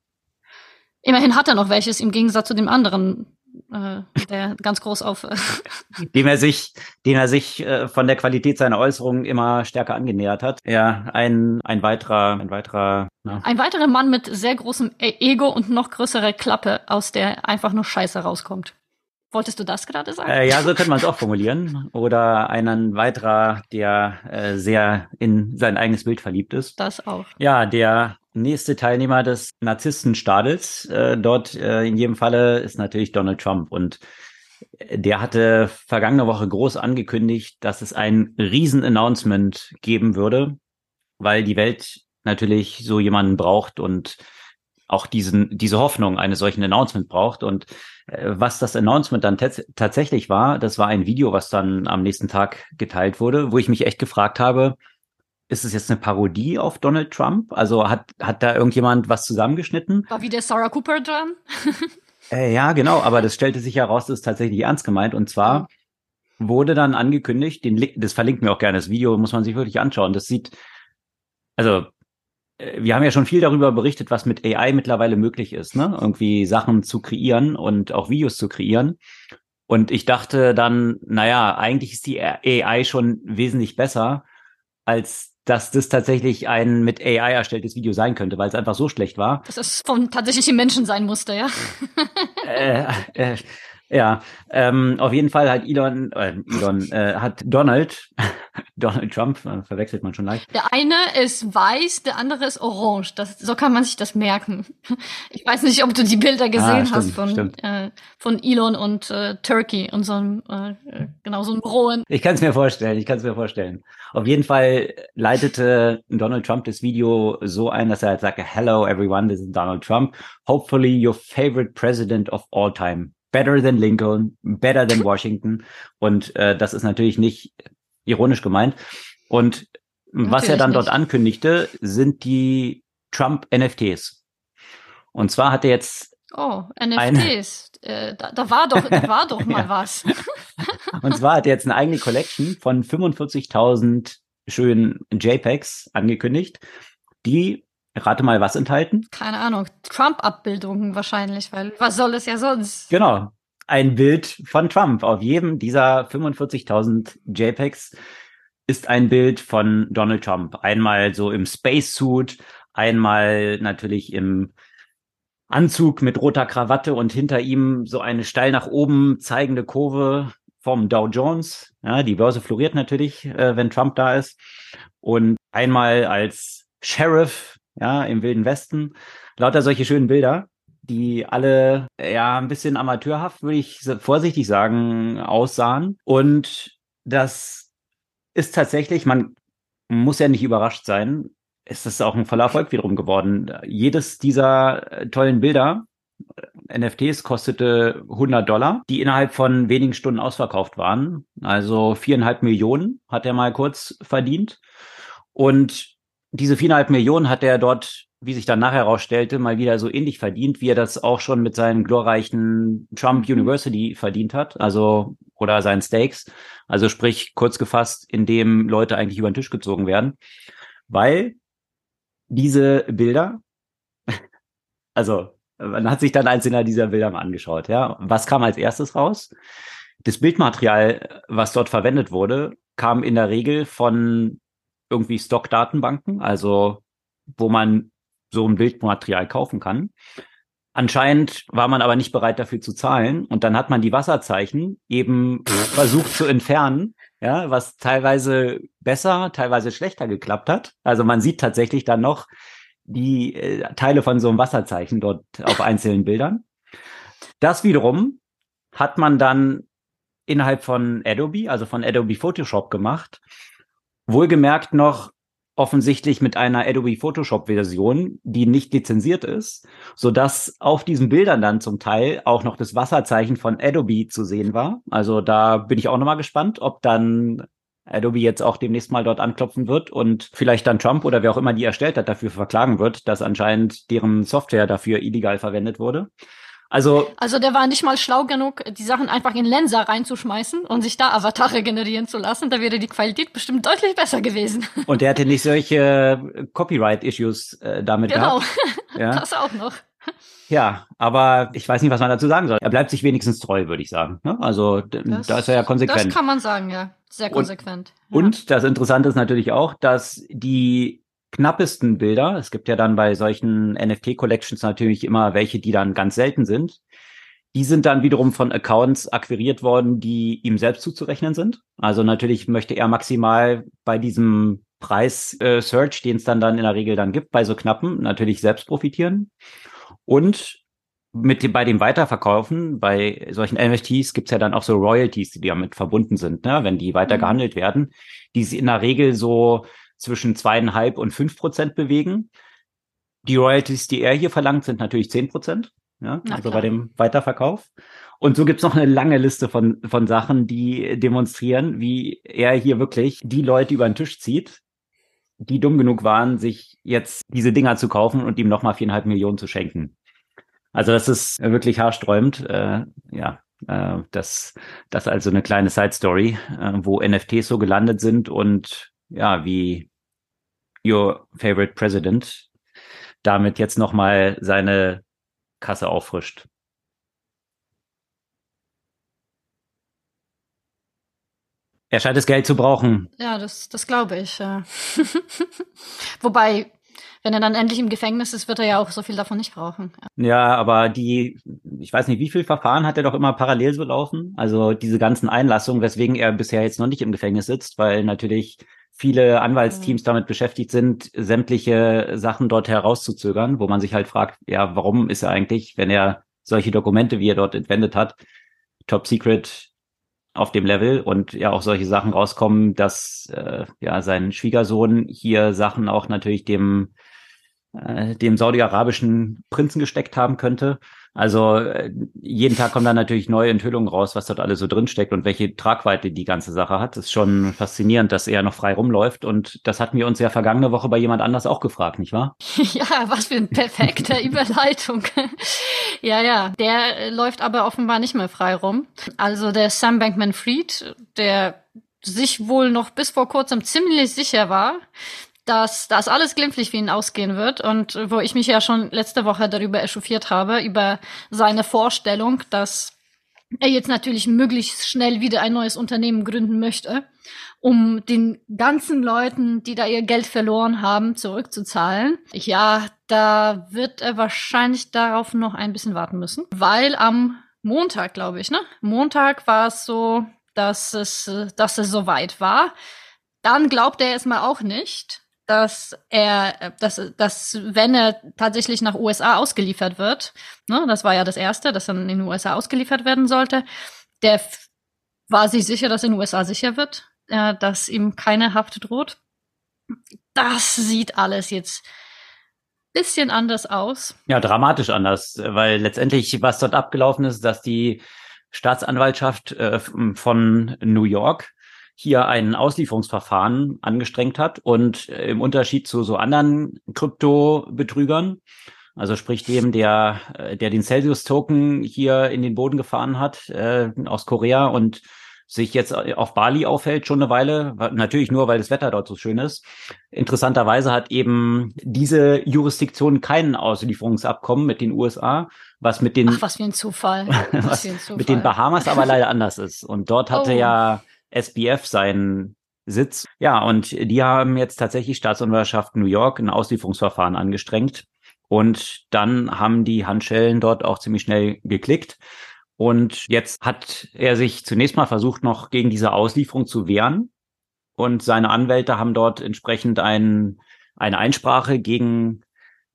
Immerhin hat er noch welches im Gegensatz zu dem anderen, äh, der ganz groß auf. Äh [laughs] dem er sich, dem er sich äh, von der Qualität seiner Äußerungen immer stärker angenähert hat. Ja, ein, ein weiterer, ein weiterer. Na. Ein weiterer Mann mit sehr großem e-, Ego und noch größerer Klappe, aus der einfach nur Scheiße rauskommt. Wolltest du das gerade sagen? Äh, ja, so könnte man es auch formulieren. Oder einen weiterer, der äh, sehr in sein eigenes Bild verliebt ist. Das auch. Ja, der nächste Teilnehmer des Narzisstenstadels äh, dort äh, in jedem Falle ist natürlich Donald Trump. Und der hatte vergangene Woche groß angekündigt, dass es ein Riesen-Announcement geben würde, weil die Welt natürlich so jemanden braucht und auch diesen, diese Hoffnung eines solchen Announcement braucht. Und äh, was das Announcement dann tatsächlich war, das war ein Video, was dann am nächsten Tag geteilt wurde, wo ich mich echt gefragt habe, ist es jetzt eine Parodie auf Donald Trump? Also hat, hat da irgendjemand was zusammengeschnitten? War wie der Sarah Cooper dran? [laughs] äh, ja, genau, aber das stellte sich heraus, das ist tatsächlich ernst gemeint. Und zwar mhm. wurde dann angekündigt, den, das verlinkt mir auch gerne, das Video muss man sich wirklich anschauen. Das sieht, also wir haben ja schon viel darüber berichtet, was mit AI mittlerweile möglich ist, ne? Irgendwie Sachen zu kreieren und auch Videos zu kreieren. Und ich dachte dann, naja, eigentlich ist die AI schon wesentlich besser, als dass das tatsächlich ein mit AI erstelltes Video sein könnte, weil es einfach so schlecht war. Dass es von tatsächlichen Menschen sein musste, ja. äh, äh, ja, ähm, auf jeden Fall hat Elon, äh, Elon äh, hat Donald, [laughs] Donald Trump, äh, verwechselt man schon leicht. Der eine ist weiß, der andere ist orange. Das, so kann man sich das merken. Ich weiß nicht, ob du die Bilder gesehen ah, stimmt, hast von, äh, von Elon und äh, Turkey und so einem, äh, genau so einem rohen. Ich kann es mir vorstellen, ich kann es mir vorstellen. Auf jeden Fall leitete Donald Trump das Video so ein, dass er halt sagte, Hello everyone, this is Donald Trump. Hopefully your favorite president of all time better than Lincoln, better than Washington. Und äh, das ist natürlich nicht ironisch gemeint. Und natürlich was er dann nicht. dort ankündigte, sind die Trump-NFTs. Und zwar hat er jetzt. Oh, NFTs. Äh, da, da, war doch, da war doch [laughs] mal was. [laughs] Und zwar hat er jetzt eine eigene Collection von 45.000 schönen JPEGs angekündigt, die Rate mal, was enthalten? Keine Ahnung. Trump-Abbildungen wahrscheinlich, weil was soll es ja sonst? Genau. Ein Bild von Trump. Auf jedem dieser 45.000 JPEGs ist ein Bild von Donald Trump. Einmal so im Spacesuit, einmal natürlich im Anzug mit roter Krawatte und hinter ihm so eine steil nach oben zeigende Kurve vom Dow Jones. Ja, die Börse floriert natürlich, äh, wenn Trump da ist. Und einmal als Sheriff ja, im Wilden Westen. Lauter solche schönen Bilder, die alle ja ein bisschen amateurhaft, würde ich vorsichtig sagen, aussahen. Und das ist tatsächlich, man muss ja nicht überrascht sein, ist das auch ein voller Erfolg wiederum geworden. Jedes dieser äh, tollen Bilder, äh, NFTs kostete 100 Dollar, die innerhalb von wenigen Stunden ausverkauft waren. Also viereinhalb Millionen hat er mal kurz verdient. Und diese viereinhalb Millionen hat er dort, wie sich dann nachher herausstellte, mal wieder so ähnlich verdient, wie er das auch schon mit seinen glorreichen Trump University verdient hat, also oder seinen Stakes. Also sprich, kurz gefasst, indem Leute eigentlich über den Tisch gezogen werden. Weil diese Bilder, [laughs] also man hat sich dann einzelner dieser Bilder mal angeschaut, ja. Was kam als erstes raus? Das Bildmaterial, was dort verwendet wurde, kam in der Regel von irgendwie Stock-Datenbanken, also wo man so ein Bildmaterial kaufen kann. Anscheinend war man aber nicht bereit dafür zu zahlen und dann hat man die Wasserzeichen eben [laughs] versucht zu entfernen, ja, was teilweise besser, teilweise schlechter geklappt hat. Also man sieht tatsächlich dann noch die äh, Teile von so einem Wasserzeichen dort auf einzelnen Bildern. Das wiederum hat man dann innerhalb von Adobe, also von Adobe Photoshop gemacht. Wohlgemerkt noch offensichtlich mit einer Adobe Photoshop Version, die nicht lizenziert ist, so dass auf diesen Bildern dann zum Teil auch noch das Wasserzeichen von Adobe zu sehen war. Also da bin ich auch nochmal gespannt, ob dann Adobe jetzt auch demnächst mal dort anklopfen wird und vielleicht dann Trump oder wer auch immer die erstellt hat, dafür verklagen wird, dass anscheinend deren Software dafür illegal verwendet wurde. Also, also der war nicht mal schlau genug, die Sachen einfach in Lenser reinzuschmeißen und sich da Avatare generieren zu lassen. Da wäre die Qualität bestimmt deutlich besser gewesen. [laughs] Und der hätte nicht solche Copyright-Issues äh, damit genau. gehabt. Genau, [laughs] ja. das auch noch. Ja, aber ich weiß nicht, was man dazu sagen soll. Er bleibt sich wenigstens treu, würde ich sagen. Ne? Also das, da ist er ja konsequent. Das kann man sagen, ja. Sehr konsequent. Und, ja. und das Interessante ist natürlich auch, dass die knappesten Bilder. Es gibt ja dann bei solchen NFT-Collections natürlich immer welche, die dann ganz selten sind. Die sind dann wiederum von Accounts akquiriert worden, die ihm selbst zuzurechnen sind. Also natürlich möchte er maximal bei diesem Preis äh, Search, den es dann dann in der Regel dann gibt, bei so knappen, natürlich selbst profitieren. Und mit dem, bei dem Weiterverkaufen, bei solchen NFTs gibt's ja dann auch so Royalties, die damit verbunden sind, ne? wenn die weiter mhm. gehandelt werden, die sie in der Regel so zwischen zweieinhalb und fünf Prozent bewegen. Die Royalties, die er hier verlangt, sind natürlich zehn Prozent. Ja, Na also klar. bei dem Weiterverkauf. Und so gibt's noch eine lange Liste von, von Sachen, die demonstrieren, wie er hier wirklich die Leute über den Tisch zieht, die dumm genug waren, sich jetzt diese Dinger zu kaufen und ihm nochmal viereinhalb Millionen zu schenken. Also das ist wirklich haarsträubend. Äh, ja, äh, das, das also eine kleine Side Story, äh, wo NFTs so gelandet sind und ja, wie Your Favorite President damit jetzt nochmal seine Kasse auffrischt. Er scheint das Geld zu brauchen. Ja, das, das glaube ich. Ja. [laughs] Wobei, wenn er dann endlich im Gefängnis ist, wird er ja auch so viel davon nicht brauchen. Ja, aber die, ich weiß nicht, wie viel Verfahren hat er doch immer parallel so laufen? Also diese ganzen Einlassungen, weswegen er bisher jetzt noch nicht im Gefängnis sitzt, weil natürlich viele Anwaltsteams mhm. damit beschäftigt sind, sämtliche Sachen dort herauszuzögern, wo man sich halt fragt, ja, warum ist er eigentlich, wenn er solche Dokumente, wie er dort entwendet hat, top secret auf dem Level und ja auch solche Sachen rauskommen, dass äh, ja sein Schwiegersohn hier Sachen auch natürlich dem äh, dem saudi-arabischen Prinzen gesteckt haben könnte. Also äh, jeden Tag kommen da natürlich neue Enthüllungen raus, was dort alles so drinsteckt und welche Tragweite die ganze Sache hat. Das ist schon faszinierend, dass er noch frei rumläuft. Und das hatten wir uns ja vergangene Woche bei jemand anders auch gefragt, nicht wahr? [laughs] Ja, was für eine perfekte [laughs] Überleitung. ja, ja. Der läuft aber offenbar nicht mehr frei rum. Also der Sam Bankman-Fried, der sich wohl noch bis vor kurzem ziemlich sicher war, dass das alles glimpflich für ihn ausgehen wird und wo ich mich ja schon letzte Woche darüber echauffiert habe, über seine Vorstellung, dass er jetzt natürlich möglichst schnell wieder ein neues Unternehmen gründen möchte, um den ganzen Leuten, die da ihr Geld verloren haben, zurückzuzahlen. Ja, da wird er wahrscheinlich darauf noch ein bisschen warten müssen, weil am Montag, glaube ich, ne? Montag war es so, dass es, dass es soweit war. Dann glaubt er es mal auch nicht dass er, dass, dass wenn er tatsächlich nach USA ausgeliefert wird, ne, das war ja das erste, dass er in den USA ausgeliefert werden sollte, der war sich sicher, dass in den USA sicher wird, äh, dass ihm keine Haft droht. Das sieht alles jetzt bisschen anders aus. Ja, dramatisch anders, weil letztendlich, was dort abgelaufen ist, dass die Staatsanwaltschaft äh, von New York hier ein Auslieferungsverfahren angestrengt hat und äh, im Unterschied zu so anderen Krypto-Betrügern, also sprich dem, der, äh, der den Celsius-Token hier in den Boden gefahren hat äh, aus Korea und sich jetzt auf Bali aufhält, schon eine Weile, natürlich nur, weil das Wetter dort so schön ist. Interessanterweise hat eben diese Jurisdiktion kein Auslieferungsabkommen mit den USA, was mit den Ach, was für ein Zufall. [laughs] was, was ein Zufall. mit den Bahamas aber leider anders ist. Und dort hatte oh. ja SBF sein Sitz. Ja, und die haben jetzt tatsächlich Staatsanwaltschaft New York ein Auslieferungsverfahren angestrengt. Und dann haben die Handschellen dort auch ziemlich schnell geklickt. Und jetzt hat er sich zunächst mal versucht, noch gegen diese Auslieferung zu wehren. Und seine Anwälte haben dort entsprechend ein, eine Einsprache gegen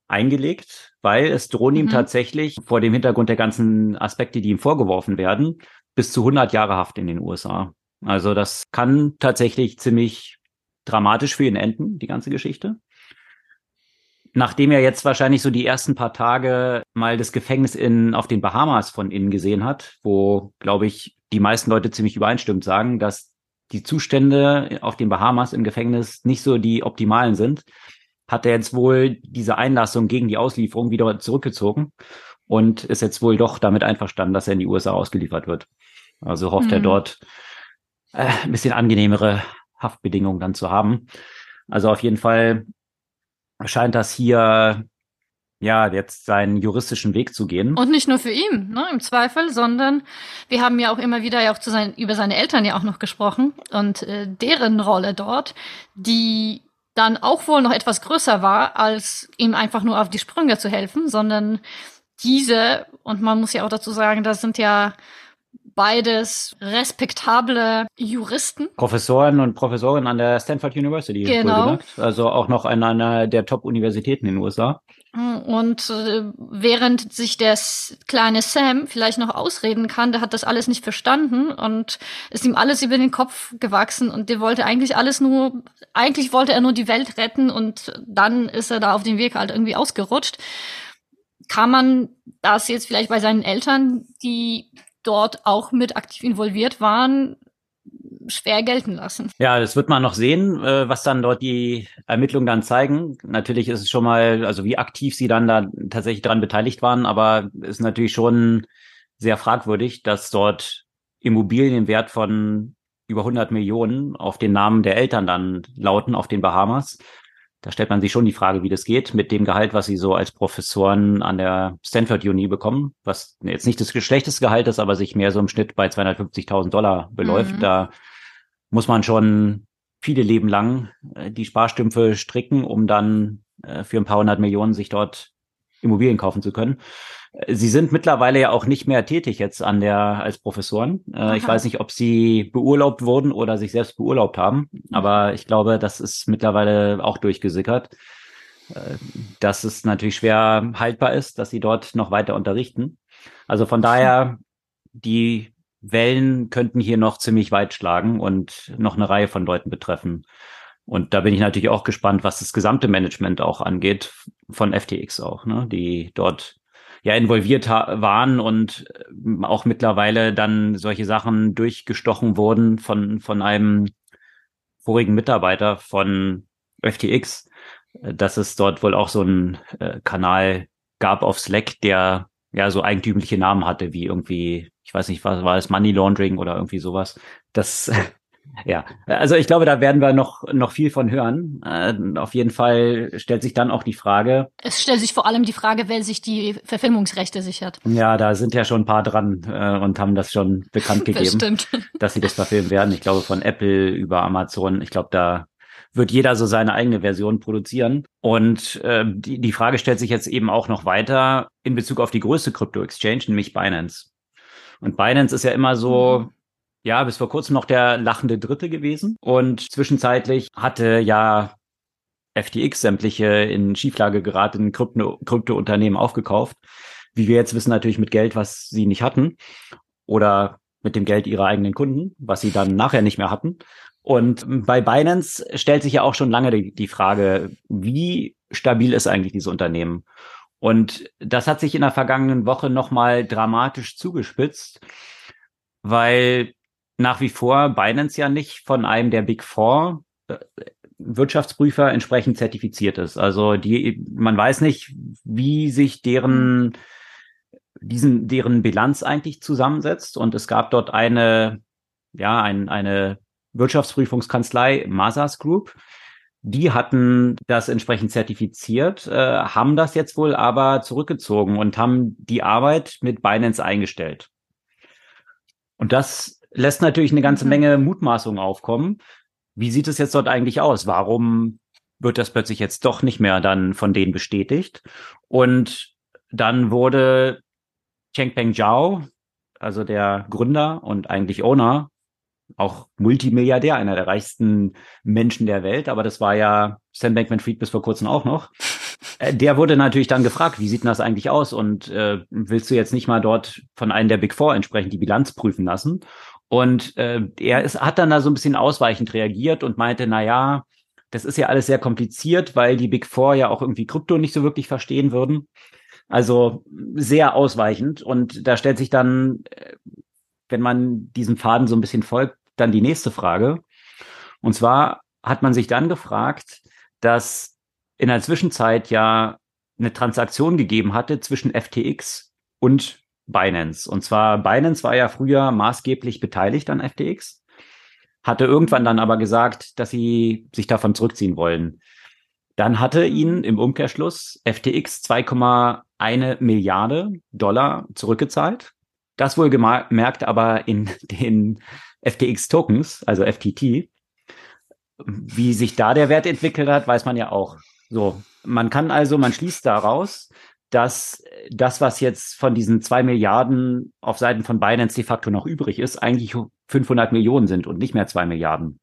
eingelegt, weil es drohen mhm. ihm tatsächlich vor dem Hintergrund der ganzen Aspekte, die ihm vorgeworfen werden, bis zu 100 Jahre Haft in den USA. Also das kann tatsächlich ziemlich dramatisch für ihn enden, die ganze Geschichte. Nachdem er jetzt wahrscheinlich so die ersten paar Tage mal das Gefängnis in, auf den Bahamas von innen gesehen hat, wo, glaube ich, die meisten Leute ziemlich übereinstimmend sagen, dass die Zustände auf den Bahamas im Gefängnis nicht so die optimalen sind, hat er jetzt wohl diese Einlassung gegen die Auslieferung wieder zurückgezogen und ist jetzt wohl doch damit einverstanden, dass er in die USA ausgeliefert wird. Also hofft mhm. er dort äh, ein bisschen angenehmere Haftbedingungen dann zu haben. Also auf jeden Fall scheint das hier ja, jetzt seinen juristischen Weg zu gehen. Und nicht nur für ihn, ne, im Zweifel, sondern wir haben ja auch immer wieder ja auch zu sein, über seine Eltern ja auch noch gesprochen und äh, deren Rolle dort, die dann auch wohl noch etwas größer war, als ihm einfach nur auf die Sprünge zu helfen, sondern diese, und man muss ja auch dazu sagen, das sind ja beides respektable Juristen. Professoren und Professorinnen an der Stanford University. Genau. Also auch noch an einer der Top-Universitäten in den USA. Und äh, während sich der kleine Sam vielleicht noch ausreden kann, der hat das alles nicht verstanden und ist ihm alles über den Kopf gewachsen und der wollte eigentlich alles nur, eigentlich wollte er nur die Welt retten und dann ist er da auf dem Weg halt irgendwie ausgerutscht. Kann man das jetzt vielleicht bei seinen Eltern, die dort auch mit aktiv involviert waren, schwer gelten lassen. Ja, das wird man noch sehen, äh, was dann dort die Ermittlungen dann zeigen. Natürlich ist es schon mal, also wie aktiv sie dann da tatsächlich daran beteiligt waren, aber ist natürlich schon sehr fragwürdig, dass dort Immobilien im Wert von über 100 Millionen auf den Namen der Eltern dann lauten auf den Bahamas da stellt man sich schon die Frage, wie das geht mit dem Gehalt, was sie so als Professoren an der Stanford Uni bekommen, was jetzt nicht das schlechteste Gehalt ist, aber sich mehr so im Schnitt bei 250.000 Dollar beläuft. Mhm. Da muss man schon viele Leben lang äh, die Sparstümpfe stricken, um dann äh, für ein paar hundert Millionen sich dort Immobilien kaufen zu können. Sie sind mittlerweile ja auch nicht mehr tätig jetzt an der als Professoren. Äh, ich weiß nicht, ob sie beurlaubt wurden oder sich selbst beurlaubt haben, aber ich glaube, das ist mittlerweile auch durchgesickert, äh, dass es natürlich schwer haltbar ist, dass sie dort noch weiter unterrichten. Also von daher, die Wellen könnten hier noch ziemlich weit schlagen und noch eine Reihe von Leuten betreffen. Und da bin ich natürlich auch gespannt, was das gesamte Management auch angeht von FTX auch, ne, die dort ja involviert waren und äh, auch mittlerweile dann solche Sachen durchgestochen wurden von, von einem vorigen Mitarbeiter von FTX, äh, dass es dort wohl auch so einen äh, Kanal gab auf Slack, der ja so eigentümliche Namen hatte, wie irgendwie, ich weiß nicht, was war es, Money Laundering oder irgendwie sowas. Das Ja, also ich glaube, da werden wir noch, noch viel von hören. Äh, auf jeden Fall stellt sich dann auch die Frage. Es stellt sich vor allem die Frage, wer sich die Verfilmungsrechte sichert. Ja, da sind ja schon ein paar dran äh, und haben das schon bekannt [laughs] gegeben, das dass sie das verfilmen werden. Ich glaube, von Apple über Amazon. Ich glaube, da wird jeder so seine eigene Version produzieren. Und äh, die, die Frage stellt sich jetzt eben auch noch weiter in Bezug auf die größte Krypto-Exchange, nämlich Binance. Und Binance ist ja immer so, mhm ja, bis vor kurzem noch der lachende Dritte gewesen. Und zwischenzeitlich hatte ja FTX sämtliche in Schieflage geratenen Krypto Kryptounternehmen aufgekauft. Wie wir jetzt wissen, natürlich mit Geld, was sie nicht hatten. Oder mit dem Geld ihrer eigenen Kunden, was sie dann nachher nicht mehr hatten. Und bei Binance stellt sich ja auch schon lange die, die Frage, wie stabil ist eigentlich dieses Unternehmen? Und das hat sich in der vergangenen Woche nochmal dramatisch zugespitzt, weil nach wie vor Binance ja nicht von einem der Big Four äh, Wirtschaftsprüfer entsprechend zertifiziert ist. Also die, man weiß nicht, wie sich deren, diesen, deren Bilanz eigentlich zusammensetzt. Und es gab dort eine, ja, ein, eine Wirtschaftsprüfungskanzlei, Masas Group. Die hatten das entsprechend zertifiziert, äh, haben das jetzt wohl aber zurückgezogen und haben die Arbeit mit Binance eingestellt. Und das lässt natürlich eine ganze mhm. Menge Mutmaßungen aufkommen. wie sieht es jetzt dort eigentlich aus? Warum wird das plötzlich jetzt doch nicht mehr dann von denen bestätigt? Und dann wurde Chengpeng Zhao, also der Gründer und eigentlich Owner, auch Multimilliardär, einer der reichsten Menschen der Welt, aber das war ja Sam Bankman-Fried bis vor kurzem auch noch. Äh, der wurde natürlich dann gefragt, wie sieht denn das eigentlich aus und äh, willst du jetzt nicht mal dort von einem der Big Four entsprechend die Bilanz prüfen lassen? Und äh, er ist, hat dann da so ein bisschen ausweichend reagiert und meinte, na ja, das ist ja alles sehr kompliziert, weil die Big Four ja auch irgendwie Krypto nicht so wirklich verstehen würden. Also sehr ausweichend. Und da stellt sich dann, äh, wenn man diesem Faden so ein bisschen folgt, dann die nächste Frage. Und zwar hat man sich dann gefragt, dass in der Zwischenzeit ja eine Transaktion gegeben hatte zwischen FTX und Binance. Und zwar Binance war ja früher maßgeblich beteiligt an FTX, hatte irgendwann dann aber gesagt, dass sie sich davon zurückziehen wollen. Dann hatte ihnen im Umkehrschluss FTX 2,1 Milliarde Dollar zurückgezahlt. Das wohl gemerkt aber in [laughs] den FTX Tokens, also FTT. Wie sich da der Wert entwickelt hat, weiß man ja auch. So, man kann also, man schließt daraus, dass das, was jetzt von diesen zwei Milliarden auf Seiten von Binance de facto noch übrig ist, eigentlich 500 Millionen sind und nicht mehr zwei Milliarden.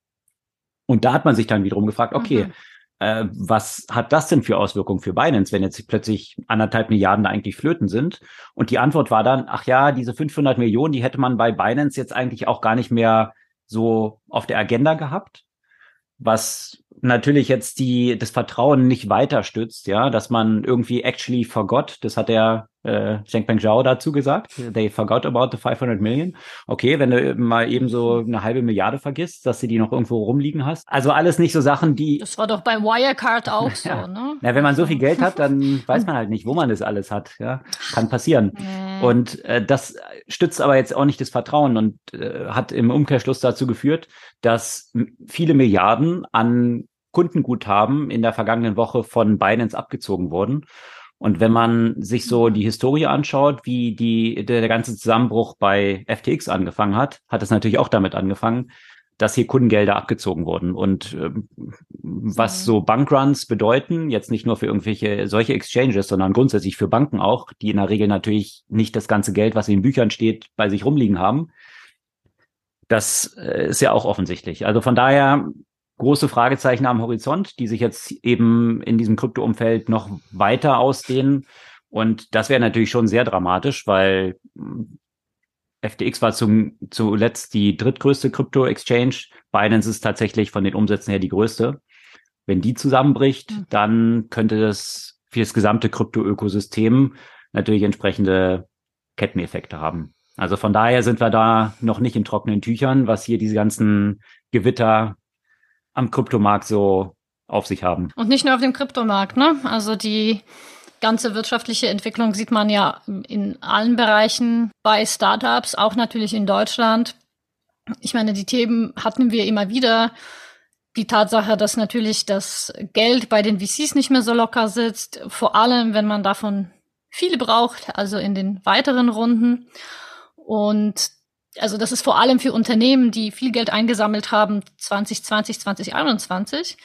Und da hat man sich dann wiederum gefragt, okay, mhm. äh, was hat das denn für Auswirkungen für Binance, wenn jetzt plötzlich anderthalb Milliarden da eigentlich flöten sind? Und die Antwort war dann, ach ja, diese 500 Millionen, die hätte man bei Binance jetzt eigentlich auch gar nicht mehr so auf der Agenda gehabt, was natürlich jetzt die, das Vertrauen nicht weiter stützt, ja, dass man irgendwie actually forgot, das hat der äh, Zhengpeng Zhao dazu gesagt, they forgot about the 500 million. Okay, wenn du mal eben so eine halbe Milliarde vergisst, dass du die noch irgendwo rumliegen hast. Also alles nicht so Sachen, die... Das war doch beim Wirecard auch [laughs] so, ja. ne? Na, wenn man so viel Geld hat, dann [laughs] weiß man halt nicht, wo man das alles hat, ja. Kann passieren. Und äh, das stützt aber jetzt auch nicht das Vertrauen und äh, hat im Umkehrschluss dazu geführt, dass viele Milliarden an Kundenguthaben in der vergangenen Woche von Binance abgezogen wurden. Und wenn man sich so die Historie anschaut, wie die, der, der ganze Zusammenbruch bei FTX angefangen hat, hat es natürlich auch damit angefangen, dass hier Kundengelder abgezogen wurden. Und ähm, was mhm. so Bankruns bedeuten, jetzt nicht nur für irgendwelche solche Exchanges, sondern grundsätzlich für Banken auch, die in der Regel natürlich nicht das ganze Geld, was in den Büchern steht, bei sich rumliegen haben. Das äh, ist ja auch offensichtlich. Also von daher große Fragezeichen am Horizont, die sich jetzt eben in diesem Krypto-Umfeld noch weiter ausdehnen. Und das wäre natürlich schon sehr dramatisch, weil hm, FTX war zum, zuletzt die drittgrößte Krypto-Exchange. Binance ist tatsächlich von den Umsätzen her die größte. Wenn die zusammenbricht, mhm. dann könnte das für das gesamte Krypto-Ökosystem natürlich entsprechende Ketteneffekte haben. Also von daher sind wir da noch nicht in trockenen Tüchern, was hier diese ganzen Gewitter am Kryptomarkt so auf sich haben. Und nicht nur auf dem Kryptomarkt, ne? Also die ganze wirtschaftliche Entwicklung sieht man ja in allen Bereichen bei Startups, auch natürlich in Deutschland. Ich meine, die Themen hatten wir immer wieder. Die Tatsache, dass natürlich das Geld bei den VCs nicht mehr so locker sitzt, vor allem wenn man davon viele braucht, also in den weiteren Runden. Und also das ist vor allem für Unternehmen, die viel Geld eingesammelt haben, 2020, 2021,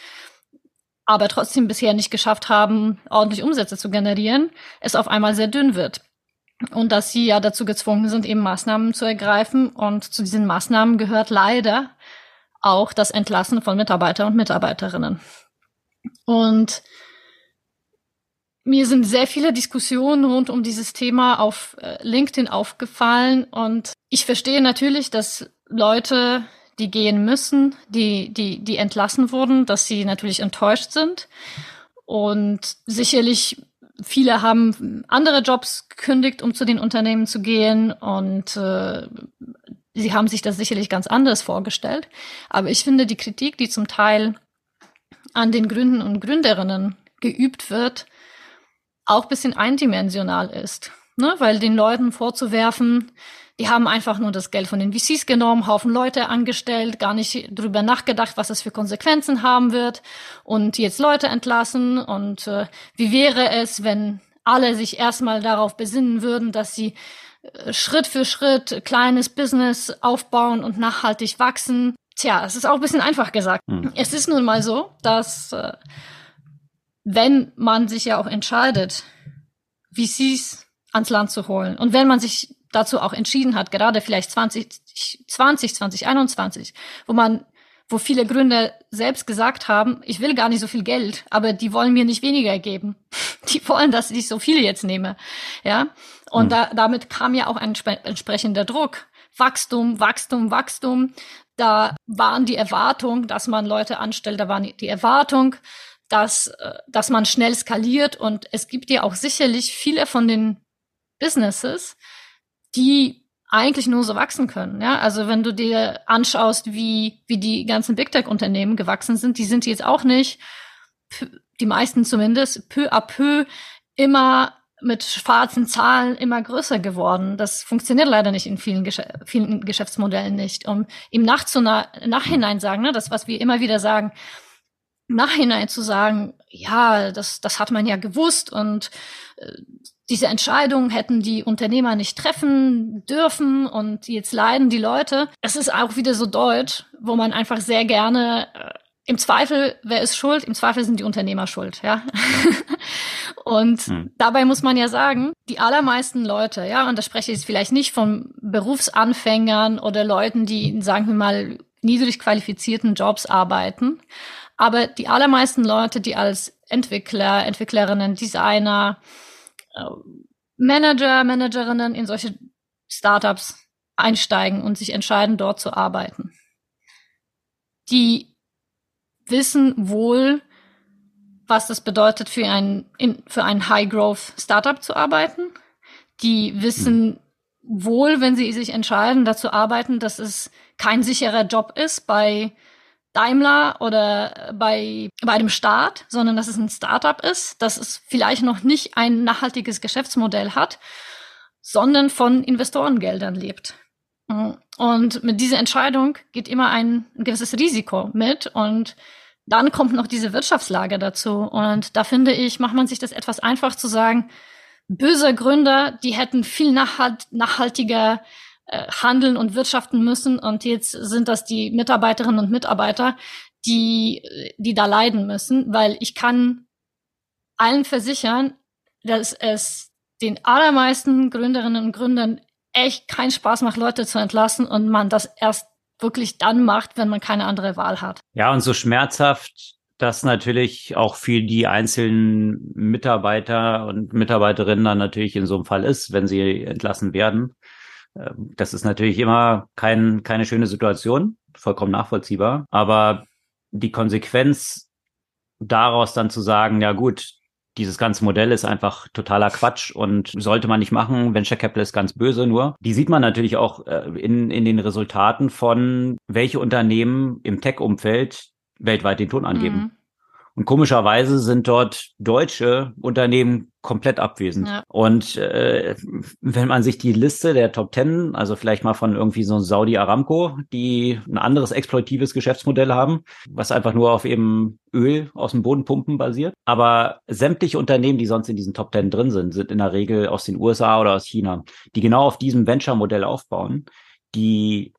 aber trotzdem bisher nicht geschafft haben, ordentlich Umsätze zu generieren, es auf einmal sehr dünn wird. Und dass sie ja dazu gezwungen sind, eben Maßnahmen zu ergreifen. Und zu diesen Maßnahmen gehört leider auch das Entlassen von Mitarbeiter und Mitarbeiterinnen. Und mir sind sehr viele Diskussionen rund um dieses Thema auf äh, LinkedIn aufgefallen und ich verstehe natürlich, dass Leute, die gehen müssen, die, die, die entlassen wurden, dass sie natürlich enttäuscht sind und sicherlich viele haben andere Jobs gekündigt, um zu den Unternehmen zu gehen und äh, sie haben sich das sicherlich ganz anders vorgestellt. Aber ich finde die Kritik, die zum Teil an den Gründen und Gründerinnen geübt wird, auch bisschen eindimensional ist. Ne? Weil den Leuten vorzuwerfen, die haben einfach nur das Geld von den VCs genommen, Haufen Leute angestellt, gar nicht drüber nachgedacht, was es für Konsequenzen haben wird und jetzt Leute entlassen. Und äh, wie wäre es, wenn alle sich erstmal darauf besinnen würden, dass sie äh, Schritt für Schritt kleines Business aufbauen und nachhaltig wachsen. Tja, es ist auch ein bisschen einfach gesagt. Hm. Es ist nun mal so, dass äh, wenn man sich ja auch entscheidet, VCs ans Land zu holen und wenn man sich dazu auch entschieden hat, gerade vielleicht 2020, 2021, wo man wo viele Gründer selbst gesagt haben, ich will gar nicht so viel Geld, aber die wollen mir nicht weniger geben. [laughs] Die wollen, dass ich so viel jetzt nehme. Ja. Und hm. da, damit kam ja auch ein entsprechender Druck. Wachstum, Wachstum, Wachstum. Da waren die Erwartung, dass man Leute anstellt, da war die Erwartung, dass, äh, dass man schnell skaliert. Und es gibt ja auch sicherlich viele von den Businesses, die eigentlich nur so wachsen können. Ja, also wenn du dir anschaust, wie, wie die ganzen Big Tech Unternehmen gewachsen sind, die sind jetzt auch nicht, die meisten zumindest, peu à peu immer mit schwarzen Zahlen immer größer geworden. Das funktioniert leider nicht in vielen, Gesch vielen Geschäftsmodellen nicht. Um im Nachhinein sagen, ne, das, was wir immer wieder sagen, Nachhinein zu sagen, ja, das, das hat man ja gewusst und äh, diese Entscheidung hätten die Unternehmer nicht treffen dürfen und jetzt leiden die Leute. Es ist auch wieder so deutsch, wo man einfach sehr gerne äh, im Zweifel, wer ist schuld? Im Zweifel sind die Unternehmer schuld, ja. [laughs] und hm. dabei muss man ja sagen, die allermeisten Leute, ja, und da spreche ich jetzt vielleicht nicht von Berufsanfängern oder Leuten, die, sagen wir mal, niedrig qualifizierten Jobs arbeiten, aber die allermeisten Leute, die als Entwickler, Entwicklerinnen, Designer, äh, Manager, Managerinnen in solche Startups einsteigen und sich entscheiden, dort zu arbeiten. Die wissen wohl, was das bedeutet, für ein, in, für ein High-Growth-Startup zu arbeiten. Die wissen hm. wohl, wenn sie sich entscheiden, dazu arbeiten, dass es kein sicherer Job ist bei Daimler oder bei, bei einem Staat, sondern dass es ein Startup ist, dass es vielleicht noch nicht ein nachhaltiges Geschäftsmodell hat, sondern von Investorengeldern lebt. Und mit dieser Entscheidung geht immer ein, ein gewisses Risiko mit und dann kommt noch diese Wirtschaftslage dazu. Und da finde ich, macht man sich das etwas einfach zu sagen, böse Gründer, die hätten viel nachhalt, nachhaltiger äh, handeln und wirtschaften müssen. Und jetzt sind das die Mitarbeiterinnen und Mitarbeiter, die, die da leiden müssen, weil ich kann allen versichern, dass es den allermeisten Gründerinnen und Gründern echt keinen Spaß macht, Leute zu entlassen und man das erst wirklich dann macht, wenn man keine andere Wahl hat. Ja, und so schmerzhaft das natürlich auch für die einzelnen Mitarbeiter und Mitarbeiterinnen dann natürlich in so einem Fall ist, wenn sie entlassen werden. Ähm, das ist natürlich immer kein, keine schöne Situation, vollkommen nachvollziehbar. Aber die Konsequenz daraus dann zu sagen, ja gut, dieses ganze Modell ist einfach totaler Quatsch und sollte man nicht machen. Venture Capital ist ganz böse nur. Die sieht man natürlich auch äh, in, in den Resultaten von, welche Unternehmen im Tech-Umfeld weltweit den Ton angeben. Mhm. Und komischerweise sind dort deutsche Unternehmen komplett abwesend. Ja. Und äh, wenn man sich die Liste der Top Ten, also vielleicht mal von irgendwie so Saudi Aramco, die ein anderes exploitives Geschäftsmodell haben, was einfach nur auf eben Öl aus dem Boden pumpen basiert. Aber sämtliche Unternehmen, die sonst in diesen Top Ten drin sind, sind in der Regel aus den USA oder aus China, die genau auf diesem Venture-Modell aufbauen, die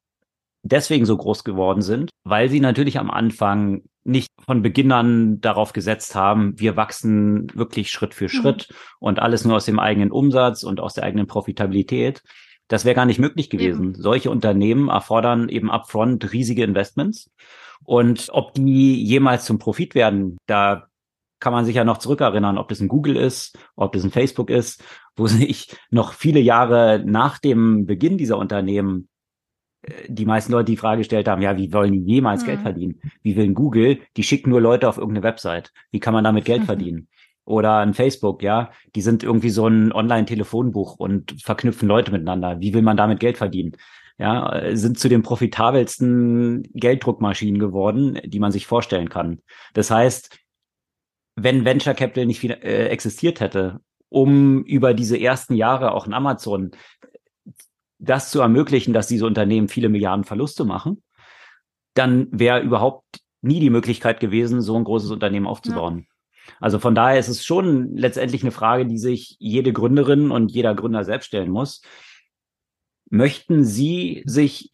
deswegen so groß geworden sind, weil sie natürlich am Anfang nicht von Beginn an darauf gesetzt haben, wir wachsen wirklich Schritt für mhm. Schritt mhm. und alles nur aus dem eigenen Umsatz und aus der eigenen Profitabilität. Das wäre gar nicht möglich gewesen. Mhm. Solche Unternehmen erfordern eben upfront riesige Investments. Und ob die jemals zum Profit werden, da kann man sich ja noch zurückerinnern, ob das ein Google ist, ob das ein Facebook ist, wo [laughs] sich noch viele Jahre nach dem Beginn dieser Unternehmen die meisten Leute die Frage gestellt haben, ja, wie wollen die jemals mhm. Geld verdienen? Wie will ein Google? Die schicken nur Leute auf irgendeine Website. Wie kann man damit Geld mhm. [laughs] verdienen? Oder ein Facebook, ja, die sind irgendwie so ein Online-Telefonbuch und verknüpfen Leute miteinander. Wie will man damit Geld verdienen? Ja, sind zu den profitabelsten Gelddruckmaschinen geworden, die man sich vorstellen kann. Das heißt, wenn Venture Capital nicht viel, äh, existiert hätte, um über diese ersten Jahre auch in Amazon das zu ermöglichen, dass diese Unternehmen viele Milliarden Verluste machen, dann wäre überhaupt nie die Möglichkeit gewesen, so ein großes Unternehmen aufzubauen. Ja. Also von daher ist es schon letztendlich eine Frage, die sich jede Gründerin und jeder Gründer selbst stellen muss. Möchten Sie sich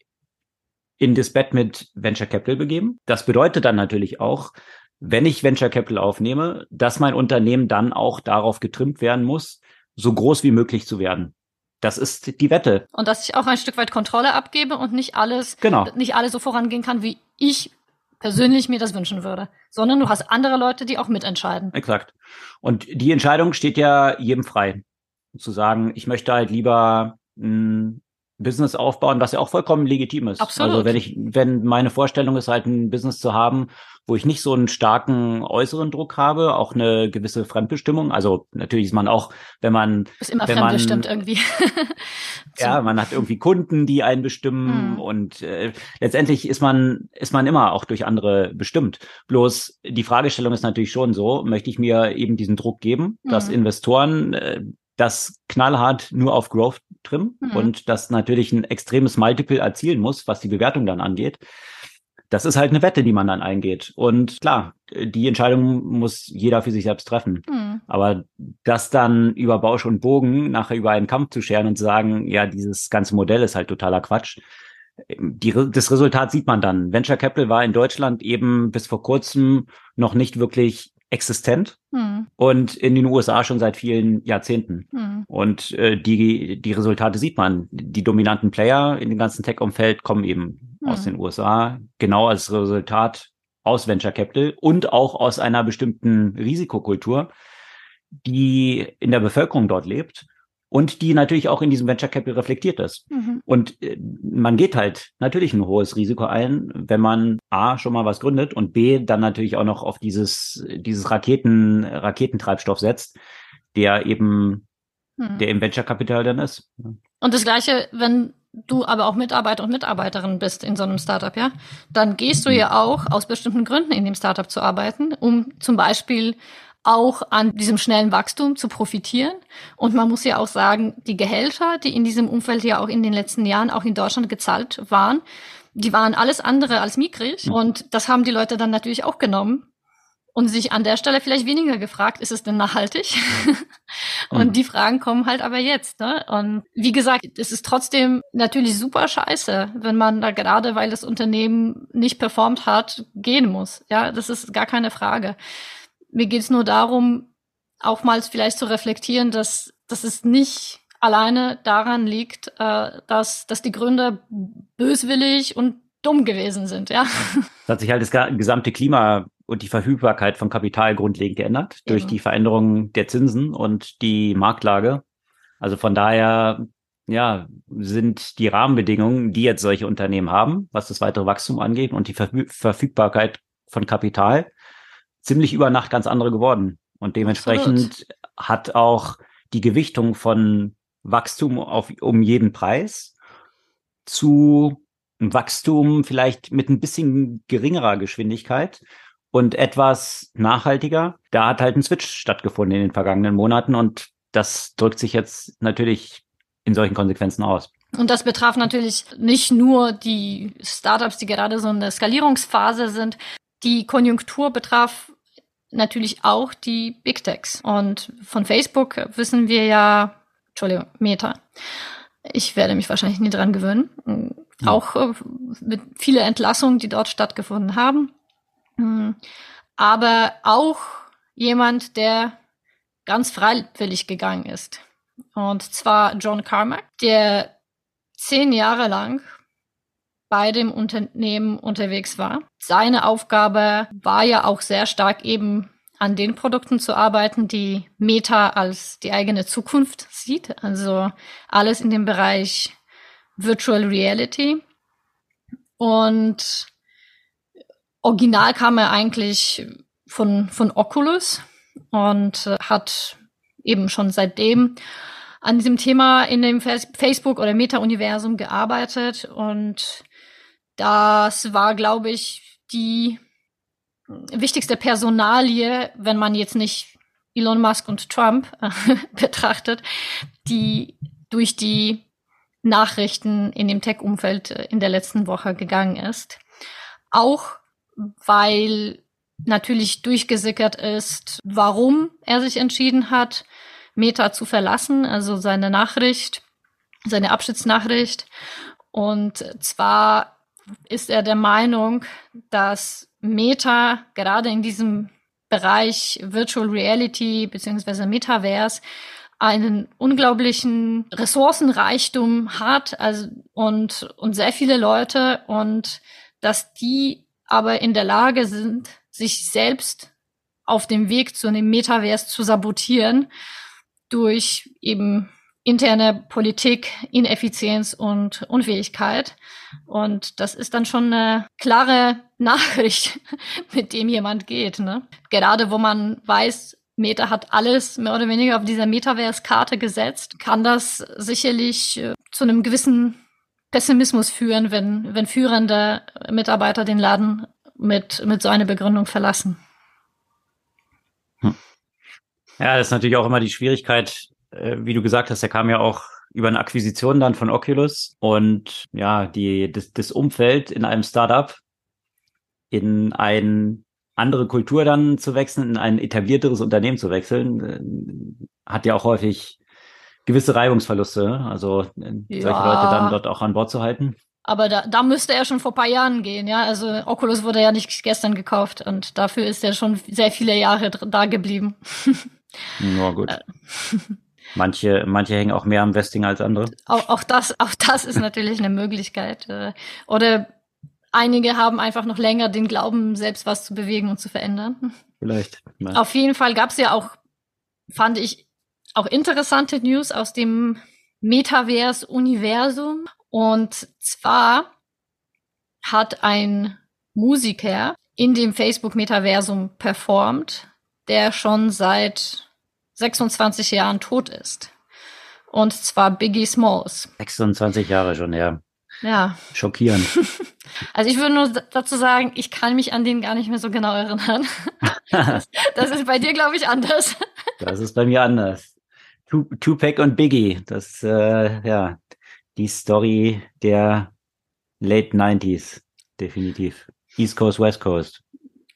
in das Bett mit Venture Capital begeben. Das bedeutet dann natürlich auch, wenn ich Venture Capital aufnehme, dass mein Unternehmen dann auch darauf getrimmt werden muss, so groß wie möglich zu werden. Das ist die Wette. Und dass ich auch ein Stück weit Kontrolle abgebe und nicht alles, genau. nicht alles so vorangehen kann, wie ich persönlich mir das wünschen würde, sondern du hast andere Leute, die auch mitentscheiden. Exakt. Und die Entscheidung steht ja jedem frei. Zu sagen, ich möchte halt lieber ein Business aufbauen, was ja auch vollkommen legitim ist. Absolut. Also wenn ich, wenn meine Vorstellung ist, halt ein Business zu haben, wo ich nicht so einen starken äußeren Druck habe, auch eine gewisse Fremdbestimmung. Also natürlich ist man auch, wenn man ist immer wenn fremdbestimmt man, irgendwie. [laughs] ja, man hat irgendwie Kunden, die einen bestimmen hm. und äh, letztendlich ist man ist man immer auch durch andere bestimmt. Bloß die Fragestellung ist natürlich schon so: Möchte ich mir eben diesen Druck geben, dass Investoren äh, das knallhart nur auf Growth trimmen mhm. und das natürlich ein extremes Multiple erzielen muss, was die Bewertung dann angeht. Das ist halt eine Wette, die man dann eingeht. Und klar, die Entscheidung muss jeder für sich selbst treffen. Mhm. Aber das dann über Bausch und Bogen nachher über einen Kampf zu scheren und zu sagen, ja, dieses ganze Modell ist halt totaler Quatsch. Die, das Resultat sieht man dann. Venture Capital war in Deutschland eben bis vor kurzem noch nicht wirklich existent hm. und in den USA schon seit vielen Jahrzehnten. Hm. Und äh, die, die Resultate sieht man. Die dominanten Player in dem ganzen Tech-Umfeld kommen eben hm. aus den USA, genau als Resultat aus Venture Capital und auch aus einer bestimmten Risikokultur, die in der Bevölkerung dort lebt und die natürlich auch in diesem Venture Capital reflektiert ist. Mhm. Und äh, man geht halt natürlich ein hohes Risiko ein, wenn man A schon mal was gründet und B dann natürlich auch noch auf dieses, dieses Raketen, Raketentreibstoff setzt, der eben, mhm. der im Venture Capital dann ist. Und das Gleiche, wenn du aber auch Mitarbeiter und Mitarbeiterin bist in so einem Startup, ja, dann gehst du mhm. ja auch aus bestimmten Gründen in dem Startup zu arbeiten, um zum Beispiel auch an diesem schnellen Wachstum zu profitieren. Und man muss ja auch sagen, die Gehälter, die in diesem Umfeld ja auch in den letzten Jahren auch in Deutschland gezahlt waren, die waren alles andere als mickrig. Und das haben die Leute dann natürlich auch genommen und sich an der Stelle vielleicht weniger gefragt, ist es denn nachhaltig? [laughs] und mhm. die Fragen kommen halt aber jetzt. Ne? Und wie gesagt, es ist trotzdem natürlich super scheiße, wenn man da gerade, weil das Unternehmen nicht performt hat, gehen muss. Ja, das ist gar keine Frage. Mir geht es nur darum, auch mal vielleicht zu reflektieren, dass, dass es nicht alleine daran liegt, äh, dass, dass die Gründer böswillig und dumm gewesen sind, ja. [laughs] Es hat sich halt das gesamte Klima und die Verfügbarkeit von Kapital grundlegend geändert Eben. durch die Veränderung der Zinsen und die Marktlage. Also von daher, ja, sind die Rahmenbedingungen, die jetzt solche Unternehmen haben, was das weitere Wachstum angeht und die Verfügbarkeit von Kapital, ziemlich über Nacht ganz andere geworden. Und dementsprechend Absolut. hat auch die Gewichtung von Wachstum auf, um jeden Preis zu Wachstum vielleicht mit ein bisschen geringerer Geschwindigkeit und etwas nachhaltiger. Da hat halt ein Switch stattgefunden in den vergangenen Monaten und das drückt sich jetzt natürlich in solchen Konsequenzen aus. Und das betraf natürlich nicht nur die Startups, die gerade so in der Skalierungsphase sind. Die Konjunktur betraf natürlich auch die Big Techs. Und von Facebook wissen wir ja, Entschuldigung, Meta. Ich werde mich wahrscheinlich nie dran gewöhnen. Ja. Auch äh, mit viele Entlassungen, die dort stattgefunden haben. Hm. Aber auch jemand, der ganz freiwillig gegangen ist. Und zwar John Carmack, der zehn Jahre lang bei dem Unternehmen unterwegs war. Seine Aufgabe war ja auch sehr stark eben an den Produkten zu arbeiten, die Meta als die eigene Zukunft sieht. Also alles in dem Bereich Virtual Reality. Und original kam er eigentlich von, von Oculus und hat eben schon seitdem an diesem Thema in dem Facebook- oder Meta-Universum gearbeitet und das war, glaube ich, die wichtigste Personalie, wenn man jetzt nicht Elon Musk und Trump äh, [laughs] betrachtet, die durch die Nachrichten in dem Tech-Umfeld äh, in der letzten Woche gegangen ist. Auch weil natürlich durchgesickert ist, warum er sich entschieden hat, Meta zu verlassen, also seine Nachricht, seine Abschiedsnachricht. Und zwar ist er der Meinung, dass Meta gerade in diesem Bereich Virtual Reality beziehungsweise Metaverse einen unglaublichen Ressourcenreichtum hat also, und, und sehr viele Leute und dass die aber in der Lage sind, sich selbst auf dem Weg zu einem Metaverse zu sabotieren durch eben interne Politik, Ineffizienz und Unfähigkeit. Und das ist dann schon eine klare Nachricht, [laughs] mit dem jemand geht. Ne? Gerade wo man weiß, Meta hat alles mehr oder weniger auf dieser Metaverse-Karte gesetzt, kann das sicherlich äh, zu einem gewissen Pessimismus führen, wenn, wenn führende Mitarbeiter den Laden mit, mit so einer Begründung verlassen. Hm. Ja, das ist natürlich auch immer die Schwierigkeit, äh, wie du gesagt hast, der kam ja auch über eine Akquisition dann von Oculus und ja, die, das, das Umfeld in einem Startup in eine andere Kultur dann zu wechseln, in ein etablierteres Unternehmen zu wechseln, äh, hat ja auch häufig gewisse Reibungsverluste, also äh, solche ja. Leute dann dort auch an Bord zu halten. Aber da, da müsste er schon vor paar Jahren gehen, ja. Also Oculus wurde ja nicht gestern gekauft und dafür ist er schon sehr viele Jahre da geblieben. Na gut. [laughs] Manche, manche hängen auch mehr am Westing als andere. Auch, auch das, auch das ist natürlich eine Möglichkeit. Äh, oder einige haben einfach noch länger den Glauben, selbst was zu bewegen und zu verändern. Vielleicht. Ja. Auf jeden Fall gab es ja auch, fand ich, auch interessante News aus dem Metaverse-Universum. Und zwar hat ein Musiker in dem Facebook-Metaversum performt, der schon seit 26 Jahren tot ist. Und zwar Biggie Smalls. 26 Jahre schon, ja. Ja. Schockierend. [laughs] Also ich würde nur dazu sagen, ich kann mich an den gar nicht mehr so genau erinnern. Das, [laughs] das ist bei dir, glaube ich, anders. Das ist bei mir anders. Tupac und Biggie, das äh, ja die Story der Late 90s, definitiv. East Coast, West Coast.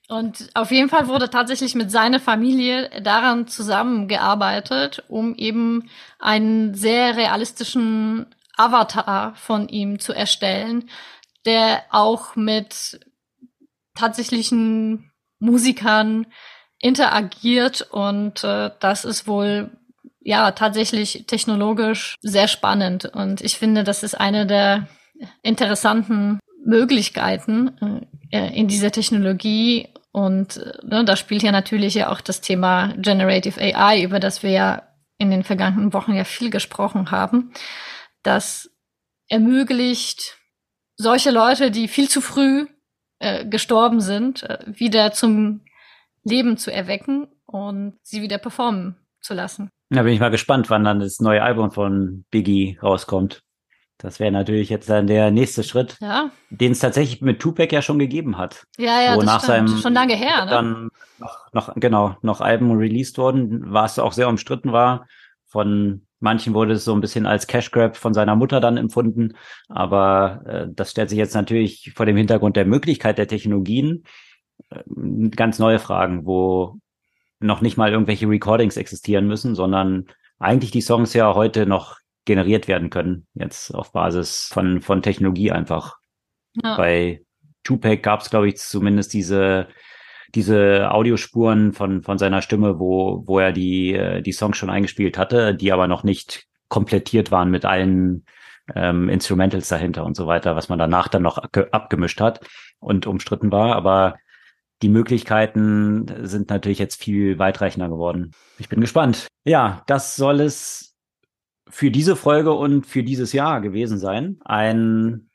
Und auf jeden Fall wurde tatsächlich mit seiner Familie daran zusammengearbeitet, um eben einen sehr realistischen Avatar von ihm zu erstellen, der auch mit tatsächlichen Musikern interagiert. Und äh, das ist wohl ja tatsächlich technologisch sehr spannend. Und ich finde, das ist eine der interessanten Möglichkeiten äh, in dieser Technologie und ne, da spielt ja natürlich ja auch das Thema Generative AI, über das wir ja in den vergangenen Wochen ja viel gesprochen haben. Das ermöglicht solche Leute, die viel zu früh äh, gestorben sind, äh, wieder zum Leben zu erwecken und sie wieder performen zu lassen. Da bin ich mal gespannt, wann dann das neue Album von Biggie rauskommt. Das wäre natürlich jetzt dann der nächste Schritt, ja. den es tatsächlich mit Tupac ja schon gegeben hat. Ja, ja, wo das nach stimmt. seinem schon lange her, ne? Dann noch, noch, genau, noch Alben released worden, was auch sehr umstritten war. Von manchen wurde es so ein bisschen als Cash Grab von seiner Mutter dann empfunden. Aber äh, das stellt sich jetzt natürlich vor dem Hintergrund der Möglichkeit der Technologien äh, ganz neue Fragen, wo noch nicht mal irgendwelche Recordings existieren müssen, sondern eigentlich die Songs ja heute noch generiert werden können, jetzt auf Basis von, von Technologie einfach. Ja. Bei Tupac gab es, glaube ich, zumindest diese, diese Audiospuren von, von seiner Stimme, wo, wo er die, äh, die Songs schon eingespielt hatte, die aber noch nicht komplettiert waren mit allen ähm, Instrumentals dahinter und so weiter, was man danach dann noch abgemischt hat und umstritten war. Aber die Möglichkeiten sind natürlich jetzt viel weitreichender geworden. Ich bin gespannt. Ja, das soll es für diese Folge und für dieses Jahr gewesen sein. Ein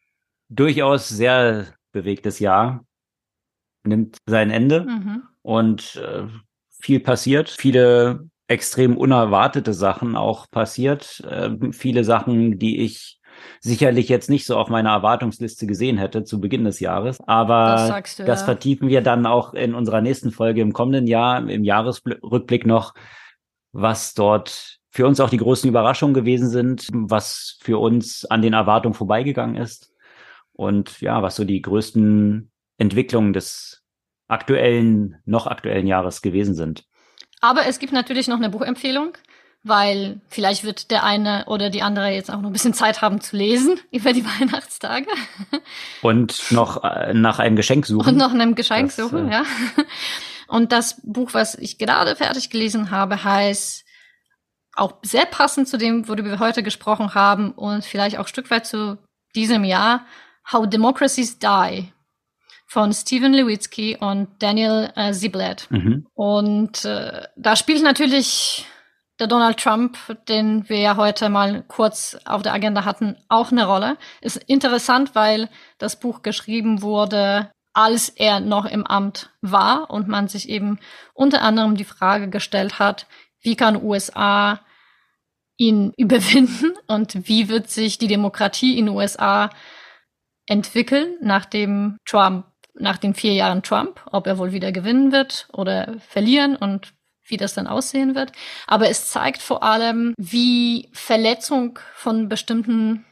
durchaus sehr bewegtes Jahr nimmt sein Ende mhm. und äh, viel passiert, viele extrem unerwartete Sachen auch passiert, äh, viele Sachen, die ich sicherlich jetzt nicht so auf meiner Erwartungsliste gesehen hätte zu Beginn des Jahres. Aber das, du, das ja. vertiefen wir dann auch in unserer nächsten Folge im kommenden Jahr, im Jahresrückblick noch, was dort für uns auch die großen Überraschungen gewesen sind, was für uns an den Erwartungen vorbeigegangen ist und ja, was so die größten Entwicklungen des aktuellen, noch aktuellen Jahres gewesen sind. Aber es gibt natürlich noch eine Buchempfehlung weil vielleicht wird der eine oder die andere jetzt auch noch ein bisschen Zeit haben zu lesen [laughs] über die Weihnachtstage. Und noch äh, nach einem Geschenk suchen. Und noch einem Geschenk das, suchen, äh, ja. Und das Buch, was ich gerade fertig gelesen habe, heißt auch sehr passend zu dem, worüber wir heute gesprochen haben und vielleicht auch ein Stück weit zu diesem Jahr, How Democracies Die von Stephen Lewitsky und Daniel äh, Ziblatt. Mhm. Und äh, da spielt natürlich der Donald Trump, den wir ja heute mal kurz auf der Agenda hatten, auch eine Rolle. Ist interessant, weil das Buch geschrieben wurde, als er noch im Amt war und man sich eben unter anderem die Frage gestellt hat, wie kann USA ihn [laughs] überwinden und wie wird sich die Demokratie in USA entwickeln nach dem Trump, nach den vier Jahren Trump, ob er wohl wieder gewinnen wird oder verlieren und wie das dann aussehen wird. Aber es zeigt vor allem, wie Verletzung von bestimmten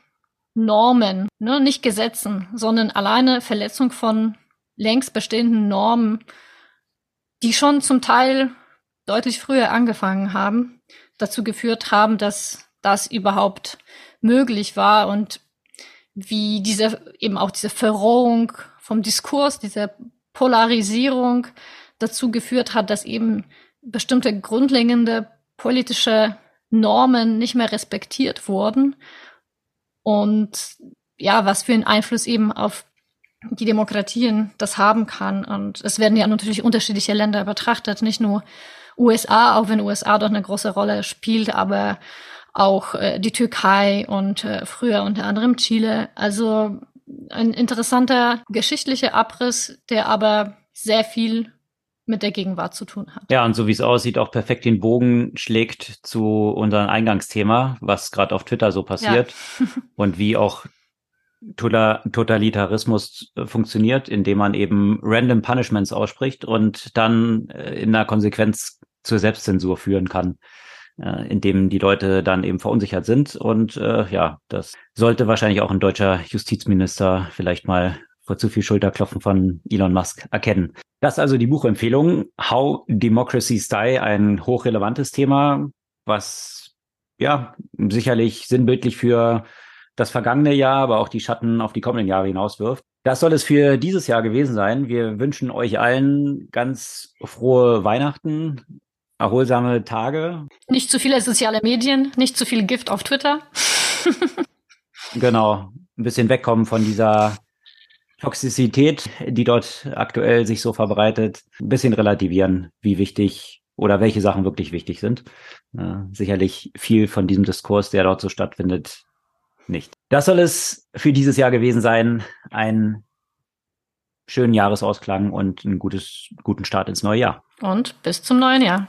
Normen, ne, nicht Gesetzen, sondern alleine Verletzung von längst bestehenden Normen, die schon zum Teil deutlich früher angefangen haben, dazu geführt haben, dass das überhaupt möglich war und wie diese eben auch diese Verrohung vom Diskurs, diese Polarisierung dazu geführt hat, dass eben bestimmte grundlegende politische Normen nicht mehr respektiert wurden und ja, was für einen Einfluss eben auf die Demokratien das haben kann. Und es werden ja natürlich unterschiedliche Länder betrachtet, nicht nur USA, auch wenn USA dort eine große Rolle spielt, aber auch äh, die Türkei und äh, früher unter anderem Chile. Also ein interessanter geschichtlicher Abriss, der aber sehr viel mit der Gegenwart zu tun hat. Ja, und so wie es aussieht, auch perfekt den Bogen schlägt zu unserem Eingangsthema, was gerade auf Twitter so passiert ja. [laughs] und wie auch Totalitarismus äh, funktioniert, indem man eben random Punishments ausspricht und dann äh, in der Konsequenz zur Selbstzensur führen kann, äh, indem die Leute dann eben verunsichert sind. Und äh, ja, das sollte wahrscheinlich auch ein deutscher Justizminister vielleicht mal vor zu viel Schulterklopfen von Elon Musk erkennen. Das ist also die Buchempfehlung. How Democracies Die, ein hochrelevantes Thema, was ja sicherlich sinnbildlich für das vergangene Jahr, aber auch die Schatten auf die kommenden Jahre hinauswirft. Das soll es für dieses Jahr gewesen sein. Wir wünschen euch allen ganz frohe Weihnachten, erholsame Tage. Nicht zu viele soziale Medien, nicht zu viel Gift auf Twitter. [laughs] genau, ein bisschen wegkommen von dieser Toxizität, die dort aktuell sich so verbreitet, ein bisschen relativieren, wie wichtig oder welche Sachen wirklich wichtig sind. Äh, sicherlich viel von diesem Diskurs, der dort so stattfindet, nicht. Das soll es für dieses Jahr gewesen sein. Ein schönen Jahresausklang und einen gutes, guten Start ins neue Jahr. Und bis zum neuen Jahr.